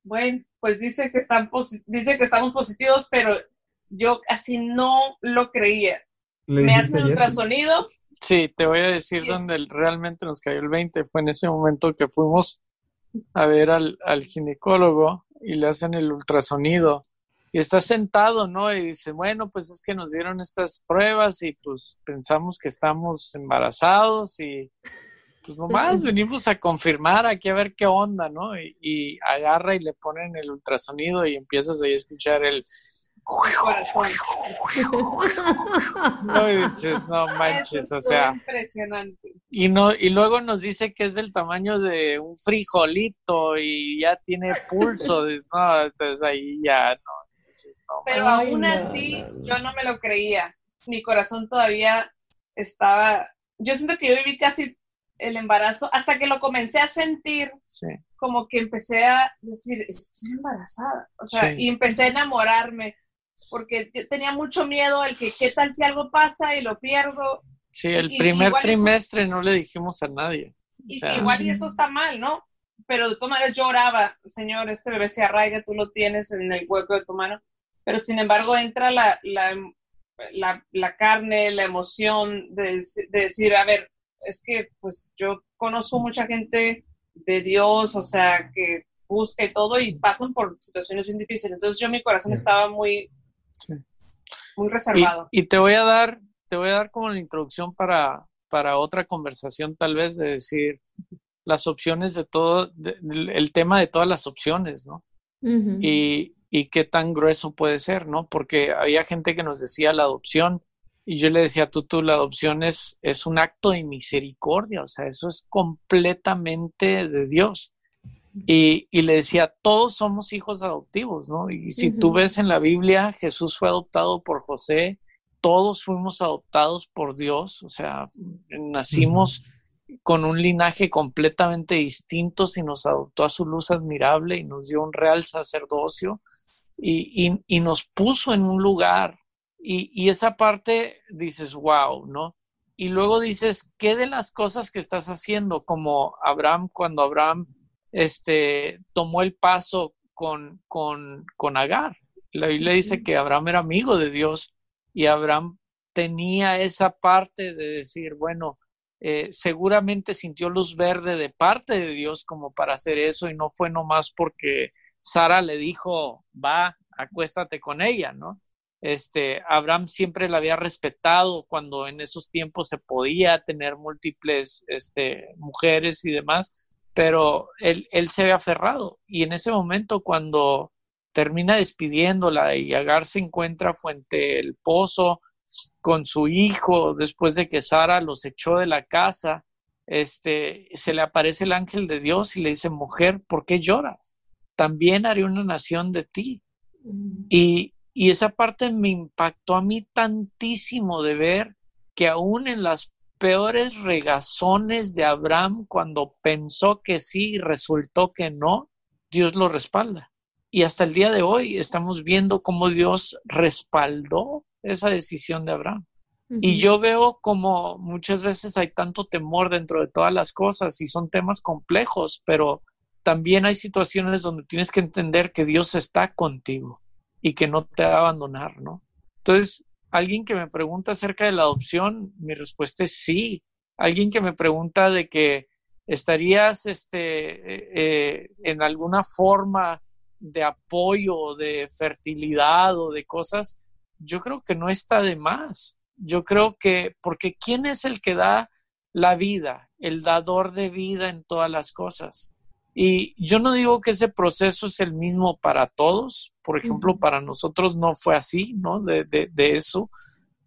D: bueno, pues dice que, están dice que estamos positivos, pero yo así no lo creía. ¿Me hacen el ultrasonido?
A: Sí, te voy a decir dónde realmente nos cayó el 20. Fue en ese momento que fuimos a ver al, al ginecólogo y le hacen el ultrasonido. Y está sentado, ¿no? Y dice, bueno, pues es que nos dieron estas pruebas y pues pensamos que estamos embarazados y pues nomás venimos a confirmar aquí a ver qué onda, ¿no? Y, y, agarra y le ponen el ultrasonido y empiezas ahí a escuchar el... *laughs* no, y dices, no manches, o sea...
D: Impresionante.
A: Y, no, y luego nos dice que es del tamaño de un frijolito y ya tiene pulso, *laughs* no, entonces ahí ya no.
D: no Pero aún así, yo no me lo creía. Mi corazón todavía estaba... Yo siento que yo viví casi el embarazo, hasta que lo comencé a sentir,
A: sí.
D: como que empecé a decir, estoy embarazada, o sea, sí. y empecé a enamorarme, porque tenía mucho miedo el que, ¿qué tal si algo pasa y lo pierdo?
A: Sí, el y, primer trimestre eso, no le dijimos a nadie.
D: Y, o sea, igual y eso está mal, ¿no? Pero de todas maneras yo oraba, Señor, este bebé se arraiga, tú lo tienes en el hueco de tu mano, pero sin embargo entra la, la, la, la carne, la emoción de, de decir, a ver, es que pues yo conozco mucha gente de Dios, o sea, que busca y todo y pasan por situaciones bien difíciles. Entonces yo mi corazón estaba muy, sí. muy reservado.
A: Y, y, te voy a dar, te voy a dar como la introducción para, para otra conversación tal vez de decir las opciones de todo, de, de, el tema de todas las opciones, ¿no? Uh -huh. y, y qué tan grueso puede ser, ¿no? Porque había gente que nos decía la adopción y yo le decía, tú, tú, la adopción es, es un acto de misericordia, o sea, eso es completamente de Dios. Y, y, le decía, todos somos hijos adoptivos, ¿no? Y si uh -huh. tú ves en la Biblia, Jesús fue adoptado por José, todos fuimos adoptados por Dios, o sea, nacimos uh -huh. con un linaje completamente distinto, y nos adoptó a su luz admirable y nos dio un real sacerdocio y, y, y nos puso en un lugar y, y, esa parte dices, wow, ¿no? y luego dices, ¿qué de las cosas que estás haciendo? Como Abraham, cuando Abraham este, tomó el paso con, con, con Agar. La Biblia dice que Abraham era amigo de Dios y Abraham tenía esa parte de decir, bueno, eh, seguramente sintió luz verde de parte de Dios como para hacer eso y no fue nomás porque Sara le dijo, va, acuéstate con ella, ¿no? Este, Abraham siempre la había respetado cuando en esos tiempos se podía tener múltiples este, mujeres y demás, pero él, él se había aferrado. Y en ese momento, cuando termina despidiéndola y Agar se encuentra frente el pozo con su hijo después de que Sara los echó de la casa, este, se le aparece el ángel de Dios y le dice, mujer, ¿por qué lloras? También haré una nación de ti. Mm. Y, y esa parte me impactó a mí tantísimo de ver que aún en las peores regazones de Abraham, cuando pensó que sí y resultó que no, Dios lo respalda. Y hasta el día de hoy estamos viendo cómo Dios respaldó esa decisión de Abraham. Y yo veo como muchas veces hay tanto temor dentro de todas las cosas y son temas complejos, pero también hay situaciones donde tienes que entender que Dios está contigo y que no te va a abandonar, ¿no? Entonces, alguien que me pregunta acerca de la adopción, mi respuesta es sí. Alguien que me pregunta de que estarías este, eh, eh, en alguna forma de apoyo, de fertilidad o de cosas, yo creo que no está de más. Yo creo que, porque ¿quién es el que da la vida, el dador de vida en todas las cosas? Y yo no digo que ese proceso es el mismo para todos, por ejemplo, para nosotros no fue así, ¿no? De, de, eso,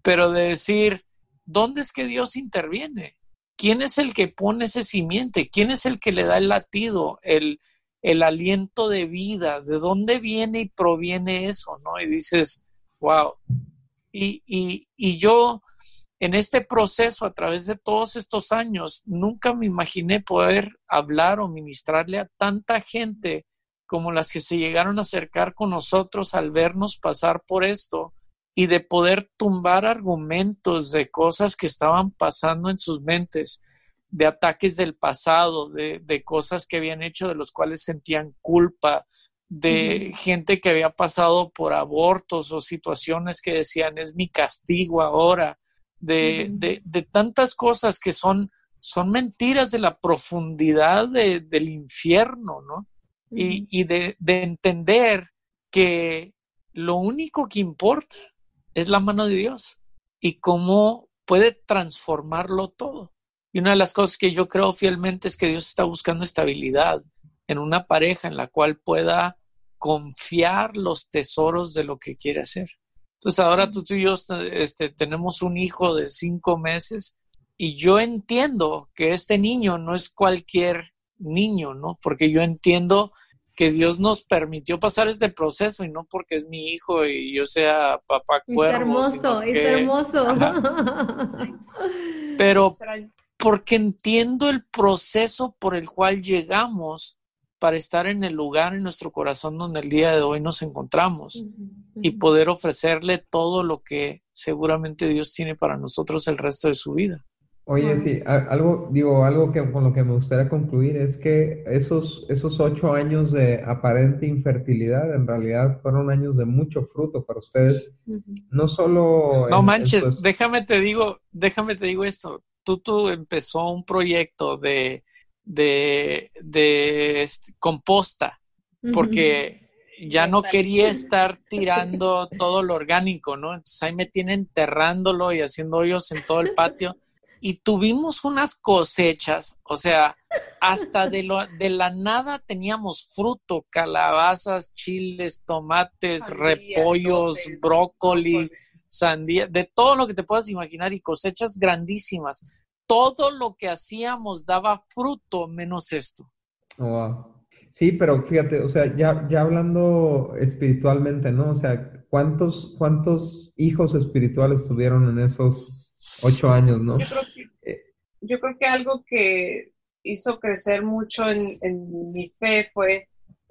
A: pero de decir, ¿dónde es que Dios interviene? ¿Quién es el que pone ese simiente? ¿Quién es el que le da el latido, el, el aliento de vida? ¿De dónde viene y proviene eso, no? Y dices, wow. Y, y, y yo en este proceso, a través de todos estos años, nunca me imaginé poder hablar o ministrarle a tanta gente como las que se llegaron a acercar con nosotros al vernos pasar por esto y de poder tumbar argumentos de cosas que estaban pasando en sus mentes, de ataques del pasado, de, cosas que habían hecho de los cuales sentían culpa, de gente que había pasado por abortos o situaciones que decían es mi castigo ahora de, de, tantas cosas que son, son mentiras de la profundidad del infierno, ¿no? Y, y de, de entender que lo único que importa es la mano de Dios y cómo puede transformarlo todo. Y una de las cosas que yo creo fielmente es que Dios está buscando estabilidad en una pareja en la cual pueda confiar los tesoros de lo que quiere hacer. Entonces ahora tú, y yo este, tenemos un hijo de cinco meses y yo entiendo que este niño no es cualquier niño, ¿no? Porque yo entiendo que Dios nos permitió pasar este proceso y no porque es mi hijo y yo sea papá cuervo.
B: Está hermoso, está hermoso. *laughs*
A: Pero porque entiendo el proceso por el cual llegamos para estar en el lugar en nuestro corazón donde el día de hoy nos encontramos y poder ofrecerle todo lo que seguramente Dios tiene para nosotros el resto de su vida.
E: Oye, sí, algo, digo, algo que con lo que me gustaría concluir es que esos, esos ocho años de aparente infertilidad en realidad fueron años de mucho fruto para ustedes. No solo.
A: No manches, déjame te digo, déjame te digo esto. Tutu empezó un proyecto de, de, de composta, porque ya no quería estar tirando todo lo orgánico, ¿no? Entonces ahí me tiene enterrándolo y haciendo hoyos en todo el patio. Y tuvimos unas cosechas, o sea, hasta de, lo, de la nada teníamos fruto, calabazas, chiles, tomates, repollos, brócoli, sandía, de todo lo que te puedas imaginar y cosechas grandísimas. Todo lo que hacíamos daba fruto menos esto.
E: Wow. Sí, pero fíjate, o sea, ya, ya hablando espiritualmente, ¿no? O sea, ¿cuántos, cuántos hijos espirituales tuvieron en esos ocho años, ¿no?
D: Yo creo que, algo que hizo crecer mucho en, en, mi fe fue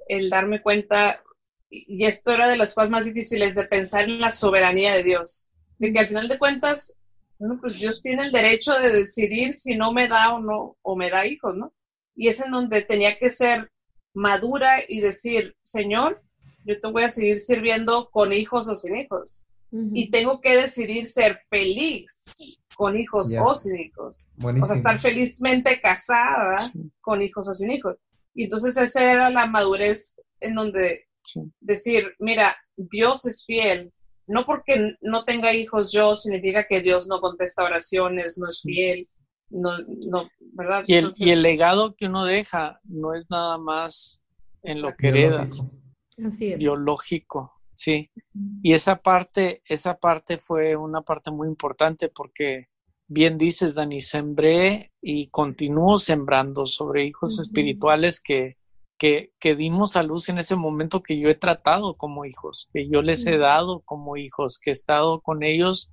D: el darme cuenta, y esto era de las cosas más difíciles, de pensar en la soberanía de Dios, de que al final de cuentas bueno, pues Dios tiene el derecho de decidir si no me da o no, o me da hijos, ¿no? Y es en donde tenía que ser madura y decir, Señor, yo te voy a seguir sirviendo con hijos o sin hijos. Y tengo que decidir ser feliz con hijos o sin hijos. O sea, estar felizmente casada con hijos o sin hijos. Y entonces esa era la madurez en donde decir, mira, Dios es fiel. No porque no tenga hijos yo significa que Dios no contesta oraciones, no es fiel. No, no, ¿verdad?
A: Y el, y el legado que uno deja no es nada más en lo que heredas.
B: Así es.
A: Biológico, sí. Y esa parte, esa parte fue una parte muy importante porque bien dices, Dani, sembré y continúo sembrando sobre hijos espirituales que, que, que, dimos a luz en ese momento que yo he tratado como hijos, que yo les he dado como hijos, que he estado con ellos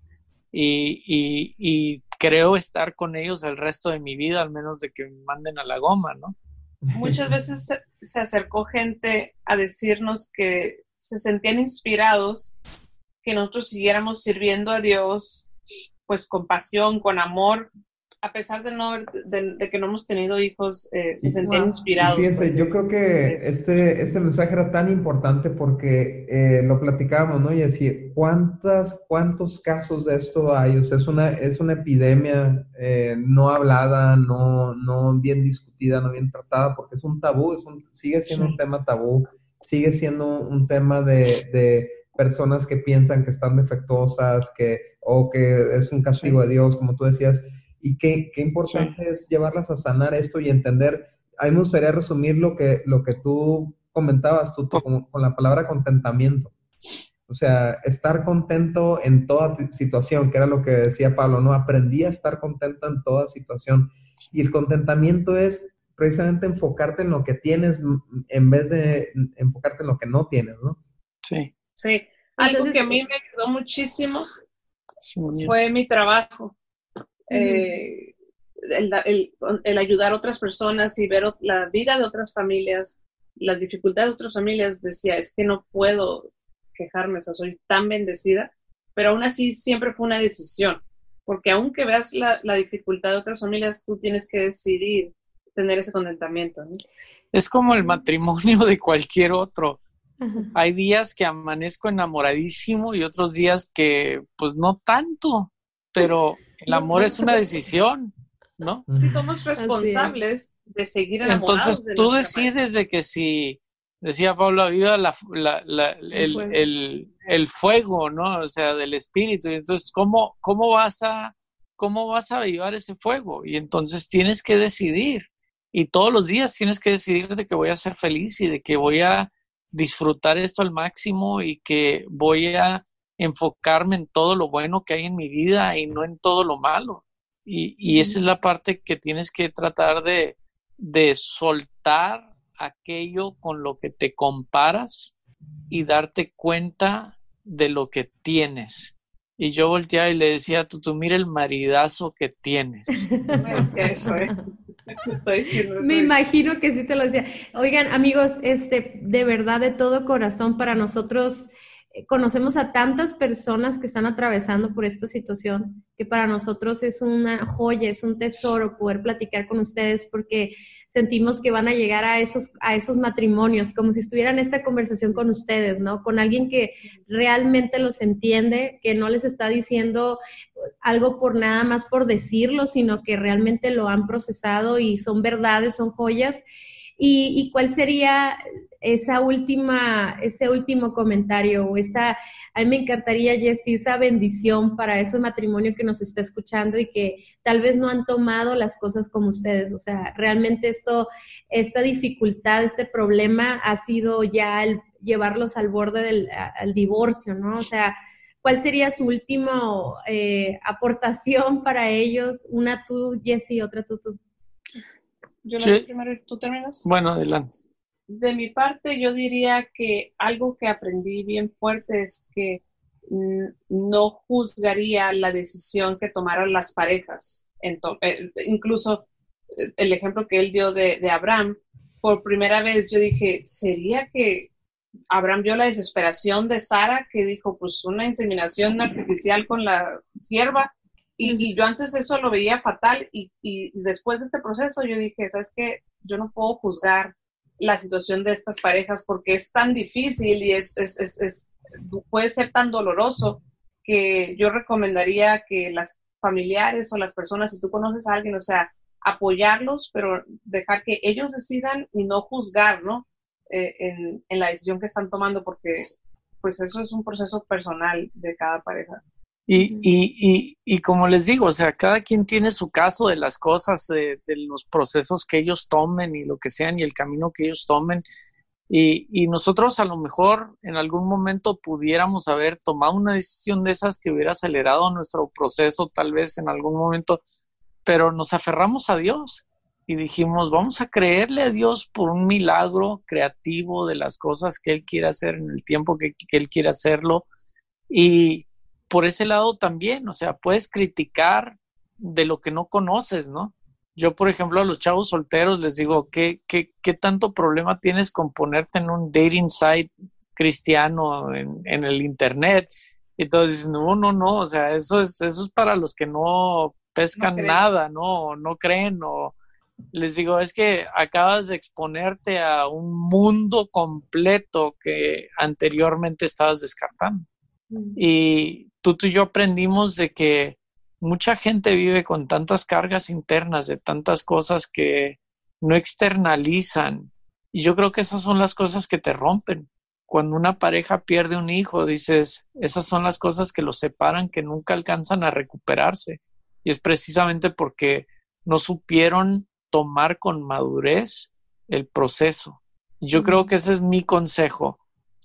A: y, y, y creo estar con ellos el resto de mi vida, al menos de que me manden a la goma, ¿no?
D: Muchas veces se, acercó gente a decirnos que se sentían inspirados, que nosotros siguiéramos sirviendo a Dios, pues con pasión, con amor, a pesar de no de, que no hemos tenido hijos, eh, se sentían inspirados.
C: fíjense, yo creo que este, este mensaje era tan importante porque eh, lo platicábamos, ¿no? Y así, ¿cuántas, ¿cuántos casos de esto hay? O sea, es una, es una epidemia eh, no hablada, no, no bien discutida, no bien tratada, porque es un tabú, es un, sigue siendo un tema tabú, sigue siendo un tema de, de personas que piensan que están defectuosas, que, o que es un castigo de Dios, como tú decías y qué, qué importante es llevarlas a sanar esto y entender. A mí me gustaría resumir lo que, lo que tú comentabas, tú, con, la palabra contentamiento. O sea, estar contento en toda situación, que era lo que decía Pablo, ¿no? Aprendí a estar contento en toda situación. Y el contentamiento es precisamente enfocarte en lo que tienes en vez de enfocarte en lo que no tienes, ¿no?
A: Sí.
D: Sí. Algo que a mí me ayudó muchísimo fue mi trabajo. Eh, el, ayudar a otras personas y ver la vida de otras familias, las dificultades de otras familias, decía, es que no puedo quejarme, o sea, soy tan bendecida, pero aún así siempre fue una decisión, porque aunque veas la, dificultad de otras familias, tú tienes que decidir tener ese contentamiento.
A: Es como el matrimonio de cualquier otro. Hay días que amanezco enamoradísimo y otros días que pues no tanto, pero el amor es una decisión, ¿no?
D: Si somos responsables de seguir
A: enamorados. Entonces tú decides de que si, decía Pablo, viva la, el, el, fuego, ¿no? O sea, del espíritu. Y entonces, ¿cómo, cómo vas a cómo vas a avivar ese fuego? Y entonces tienes que decidir. Y todos los días tienes que decidir de que voy a ser feliz y de que voy a disfrutar esto al máximo y que voy a enfocarme en todo lo bueno que hay en mi vida y no en todo lo malo. Y, esa es la parte que tienes que tratar de, de soltar aquello con lo que te comparas y darte cuenta de lo que tienes. Y yo volteaba y le decía a tú, mira el maridazo que tienes. *laughs*
B: Me imagino que sí te lo decía. Oigan, amigos, este, de verdad, de todo corazón, para nosotros eh, conocemos a tantas personas que están atravesando por esta situación, que para nosotros es una joya, es un tesoro poder platicar con ustedes porque sentimos que van a llegar a esos, a esos matrimonios, como si estuvieran esta conversación con ustedes, ¿no? Con alguien que realmente los entiende, que no les está diciendo algo por nada más por decirlo, sino que realmente lo han procesado y son verdades, son joyas. ¿Y, y cuál sería esa última, ese último comentario o esa, a mí me encantaría, Jessy, esa bendición para ese matrimonio que nos está escuchando y que tal vez no han tomado las cosas como ustedes. O sea, realmente esto, esta dificultad, este problema ha sido ya el llevarlos al borde del al divorcio, ¿no? O sea, ¿cuál sería su última eh, aportación *laughs* para ellos? Una tú, Jessy, otra tú, tú.
D: Yo la primero, ¿tú terminas?
A: Bueno, adelante
D: de mi parte, yo diría que algo que aprendí bien fuerte es que mm, no juzgaría la decisión que tomaran las parejas. Eh, incluso eh, el ejemplo que él dio de, Abraham, por primera vez yo dije, ¿sería que Abraham vio la desesperación de Sara que dijo, pues una inseminación artificial con la sierva? Y, yo antes eso lo veía fatal y, y, después de este proceso yo dije, ¿sabes qué? Yo no puedo juzgar la situación de estas parejas porque es tan difícil y es, es, es, puede ser tan doloroso que yo recomendaría que las familiares o las personas, si tú conoces a alguien, o sea, apoyarlos, pero dejar que ellos decidan y no juzgar, ¿no? Eh, en, en, la decisión que están tomando, porque pues eso es un proceso personal de cada pareja.
A: Y, y, y, como les digo, o sea, cada quien tiene su caso de las cosas, de, de, los procesos que ellos tomen y lo que sean y el camino que ellos tomen. Y, y, nosotros a lo mejor en algún momento pudiéramos haber tomado una decisión de esas que hubiera acelerado nuestro proceso tal vez en algún momento, pero nos aferramos a Dios y dijimos, vamos a creerle a Dios por un milagro creativo de las cosas que Él quiere hacer en el tiempo que, que Él quiere hacerlo. Y por ese lado también, o sea, puedes criticar de lo que no conoces, ¿no? Yo, por ejemplo, a los chavos solteros les digo, ¿qué, qué, qué tanto problema tienes con ponerte en un dating site cristiano en, en el internet? Y entonces, no, no, no, o sea, eso es, eso es para los que no pescan nada, ¿no? No creen o les digo, es que acabas de exponerte a un mundo completo que anteriormente estabas descartando. Mm. Y tú, tú y yo aprendimos de que mucha gente vive con tantas cargas internas, de tantas cosas que no externalizan. Y yo creo que esas son las cosas que te rompen. Cuando una pareja pierde un hijo, dices, esas son las cosas que los separan, que nunca alcanzan a recuperarse. Y es precisamente porque no supieron tomar con madurez el proceso. Yo creo que ese es mi consejo.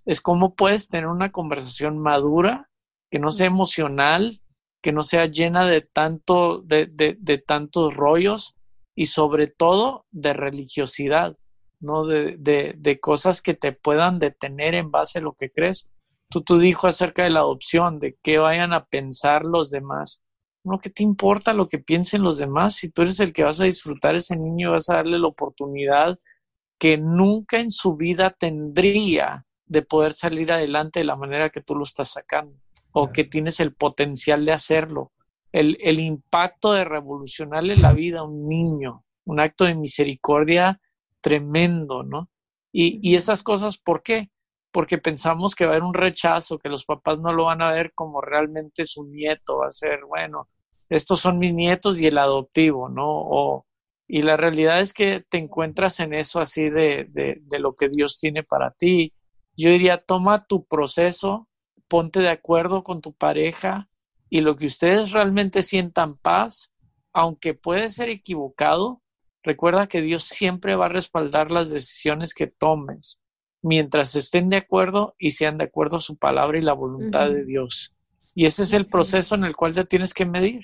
A: Es cómo puedes tener una conversación madura que no sea emocional, que no sea llena de, tanto, de, de, tantos rollos y sobre todo de religiosidad, ¿no? De, de, cosas que te puedan detener en base a lo que crees. Tú, tú dijo acerca de la adopción, de qué vayan a pensar los demás. No, ¿qué te importa lo que piensen los demás? Si tú eres el que vas a disfrutar ese niño, vas a darle la oportunidad que nunca en su vida tendría de poder salir adelante de la manera que tú lo estás sacando o que tienes el potencial de hacerlo. El, el impacto de revolucionarle la vida a un niño, un acto de misericordia tremendo, ¿no? Y, y esas cosas, ¿por qué? Porque pensamos que va a haber un rechazo, que los papás no lo van a ver como realmente su nieto, va a ser, bueno, estos son mis nietos y el adoptivo, ¿no? O, y la realidad es que te encuentras en eso así de, de, de lo que Dios tiene para ti. Yo diría, toma tu proceso, ponte de acuerdo con tu pareja y lo que ustedes realmente sientan paz, aunque puede ser equivocado, recuerda que Dios siempre va a respaldar las decisiones que tomes mientras estén de acuerdo y sean de acuerdo a su palabra y la voluntad de Dios. Y ese es el proceso en el cual ya tienes que medir.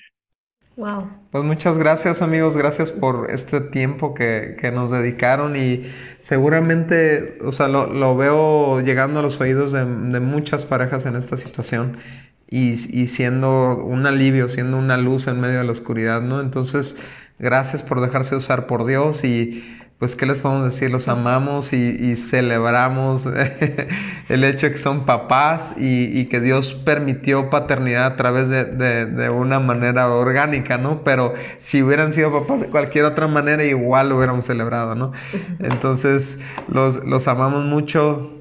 C: Wow. Pues muchas gracias amigos, gracias por este tiempo que, que nos dedicaron y seguramente, o sea, lo, lo, veo llegando a los oídos de, de muchas parejas en esta situación y, y, siendo un alivio, siendo una luz en medio de la oscuridad, ¿no? Entonces, gracias por dejarse usar por Dios y pues, ¿qué les podemos decir? Los amamos y, celebramos *laughs* el hecho de que son papás y, que Dios permitió paternidad a través de, una manera orgánica, ¿no? Pero si hubieran sido papás de cualquier otra manera, igual lo hubiéramos celebrado, ¿no? Entonces, los, los amamos mucho.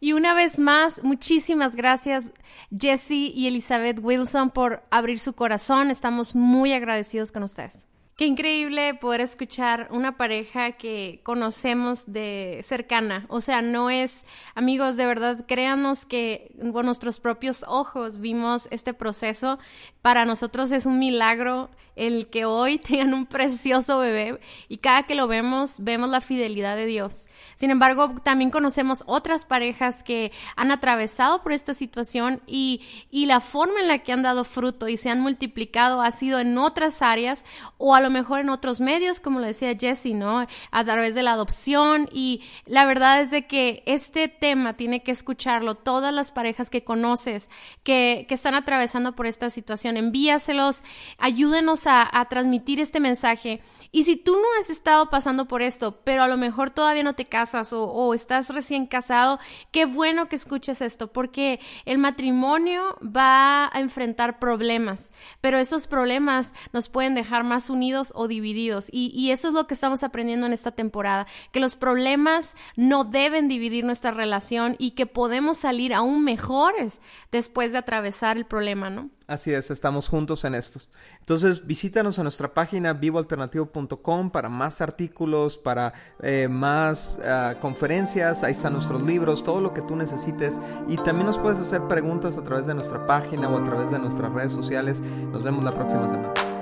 B: Y una vez más, muchísimas gracias Jesse y Elizabeth Wilson por abrir su corazón. Estamos muy agradecidos con ustedes. Qué increíble poder escuchar una pareja que conocemos de cercana. O sea, no es, amigos, de verdad, créanos que con nuestros propios ojos vimos este proceso. Para nosotros es un milagro el que hoy *laughs* tengan un precioso bebé y cada que lo vemos, vemos la fidelidad de Dios. Sin embargo, también conocemos otras parejas que han atravesado por esta situación y, y la forma en la que han dado fruto y se han multiplicado ha sido en otras áreas o a lo mejor en otros medios, como lo decía Jesse, ¿no? A través de la adopción y la verdad es de que este tema tiene que escucharlo todas las parejas que conoces, que, que están atravesando por esta situación. Envíaselos, ayúdenos a, a transmitir este mensaje. Y si tú no has estado pasando por esto, pero a lo mejor todavía no te casas o, o estás recién casado, qué bueno que escuches esto, porque el matrimonio va a enfrentar problemas, pero esos problemas nos pueden dejar más unidos o divididos. Y, y eso es lo que estamos aprendiendo en esta temporada, que los problemas no deben dividir nuestra relación y que podemos salir aún mejores después de atravesar el problema, ¿no?
C: Así es, estamos juntos en estos. Entonces, visítanos en nuestra página vivoalternativo.com para más artículos, para eh, más uh, conferencias. Ahí están nuestros libros, todo lo que tú necesites. Y también nos puedes hacer preguntas a través de nuestra página o a través de nuestras redes sociales. Nos vemos la próxima semana.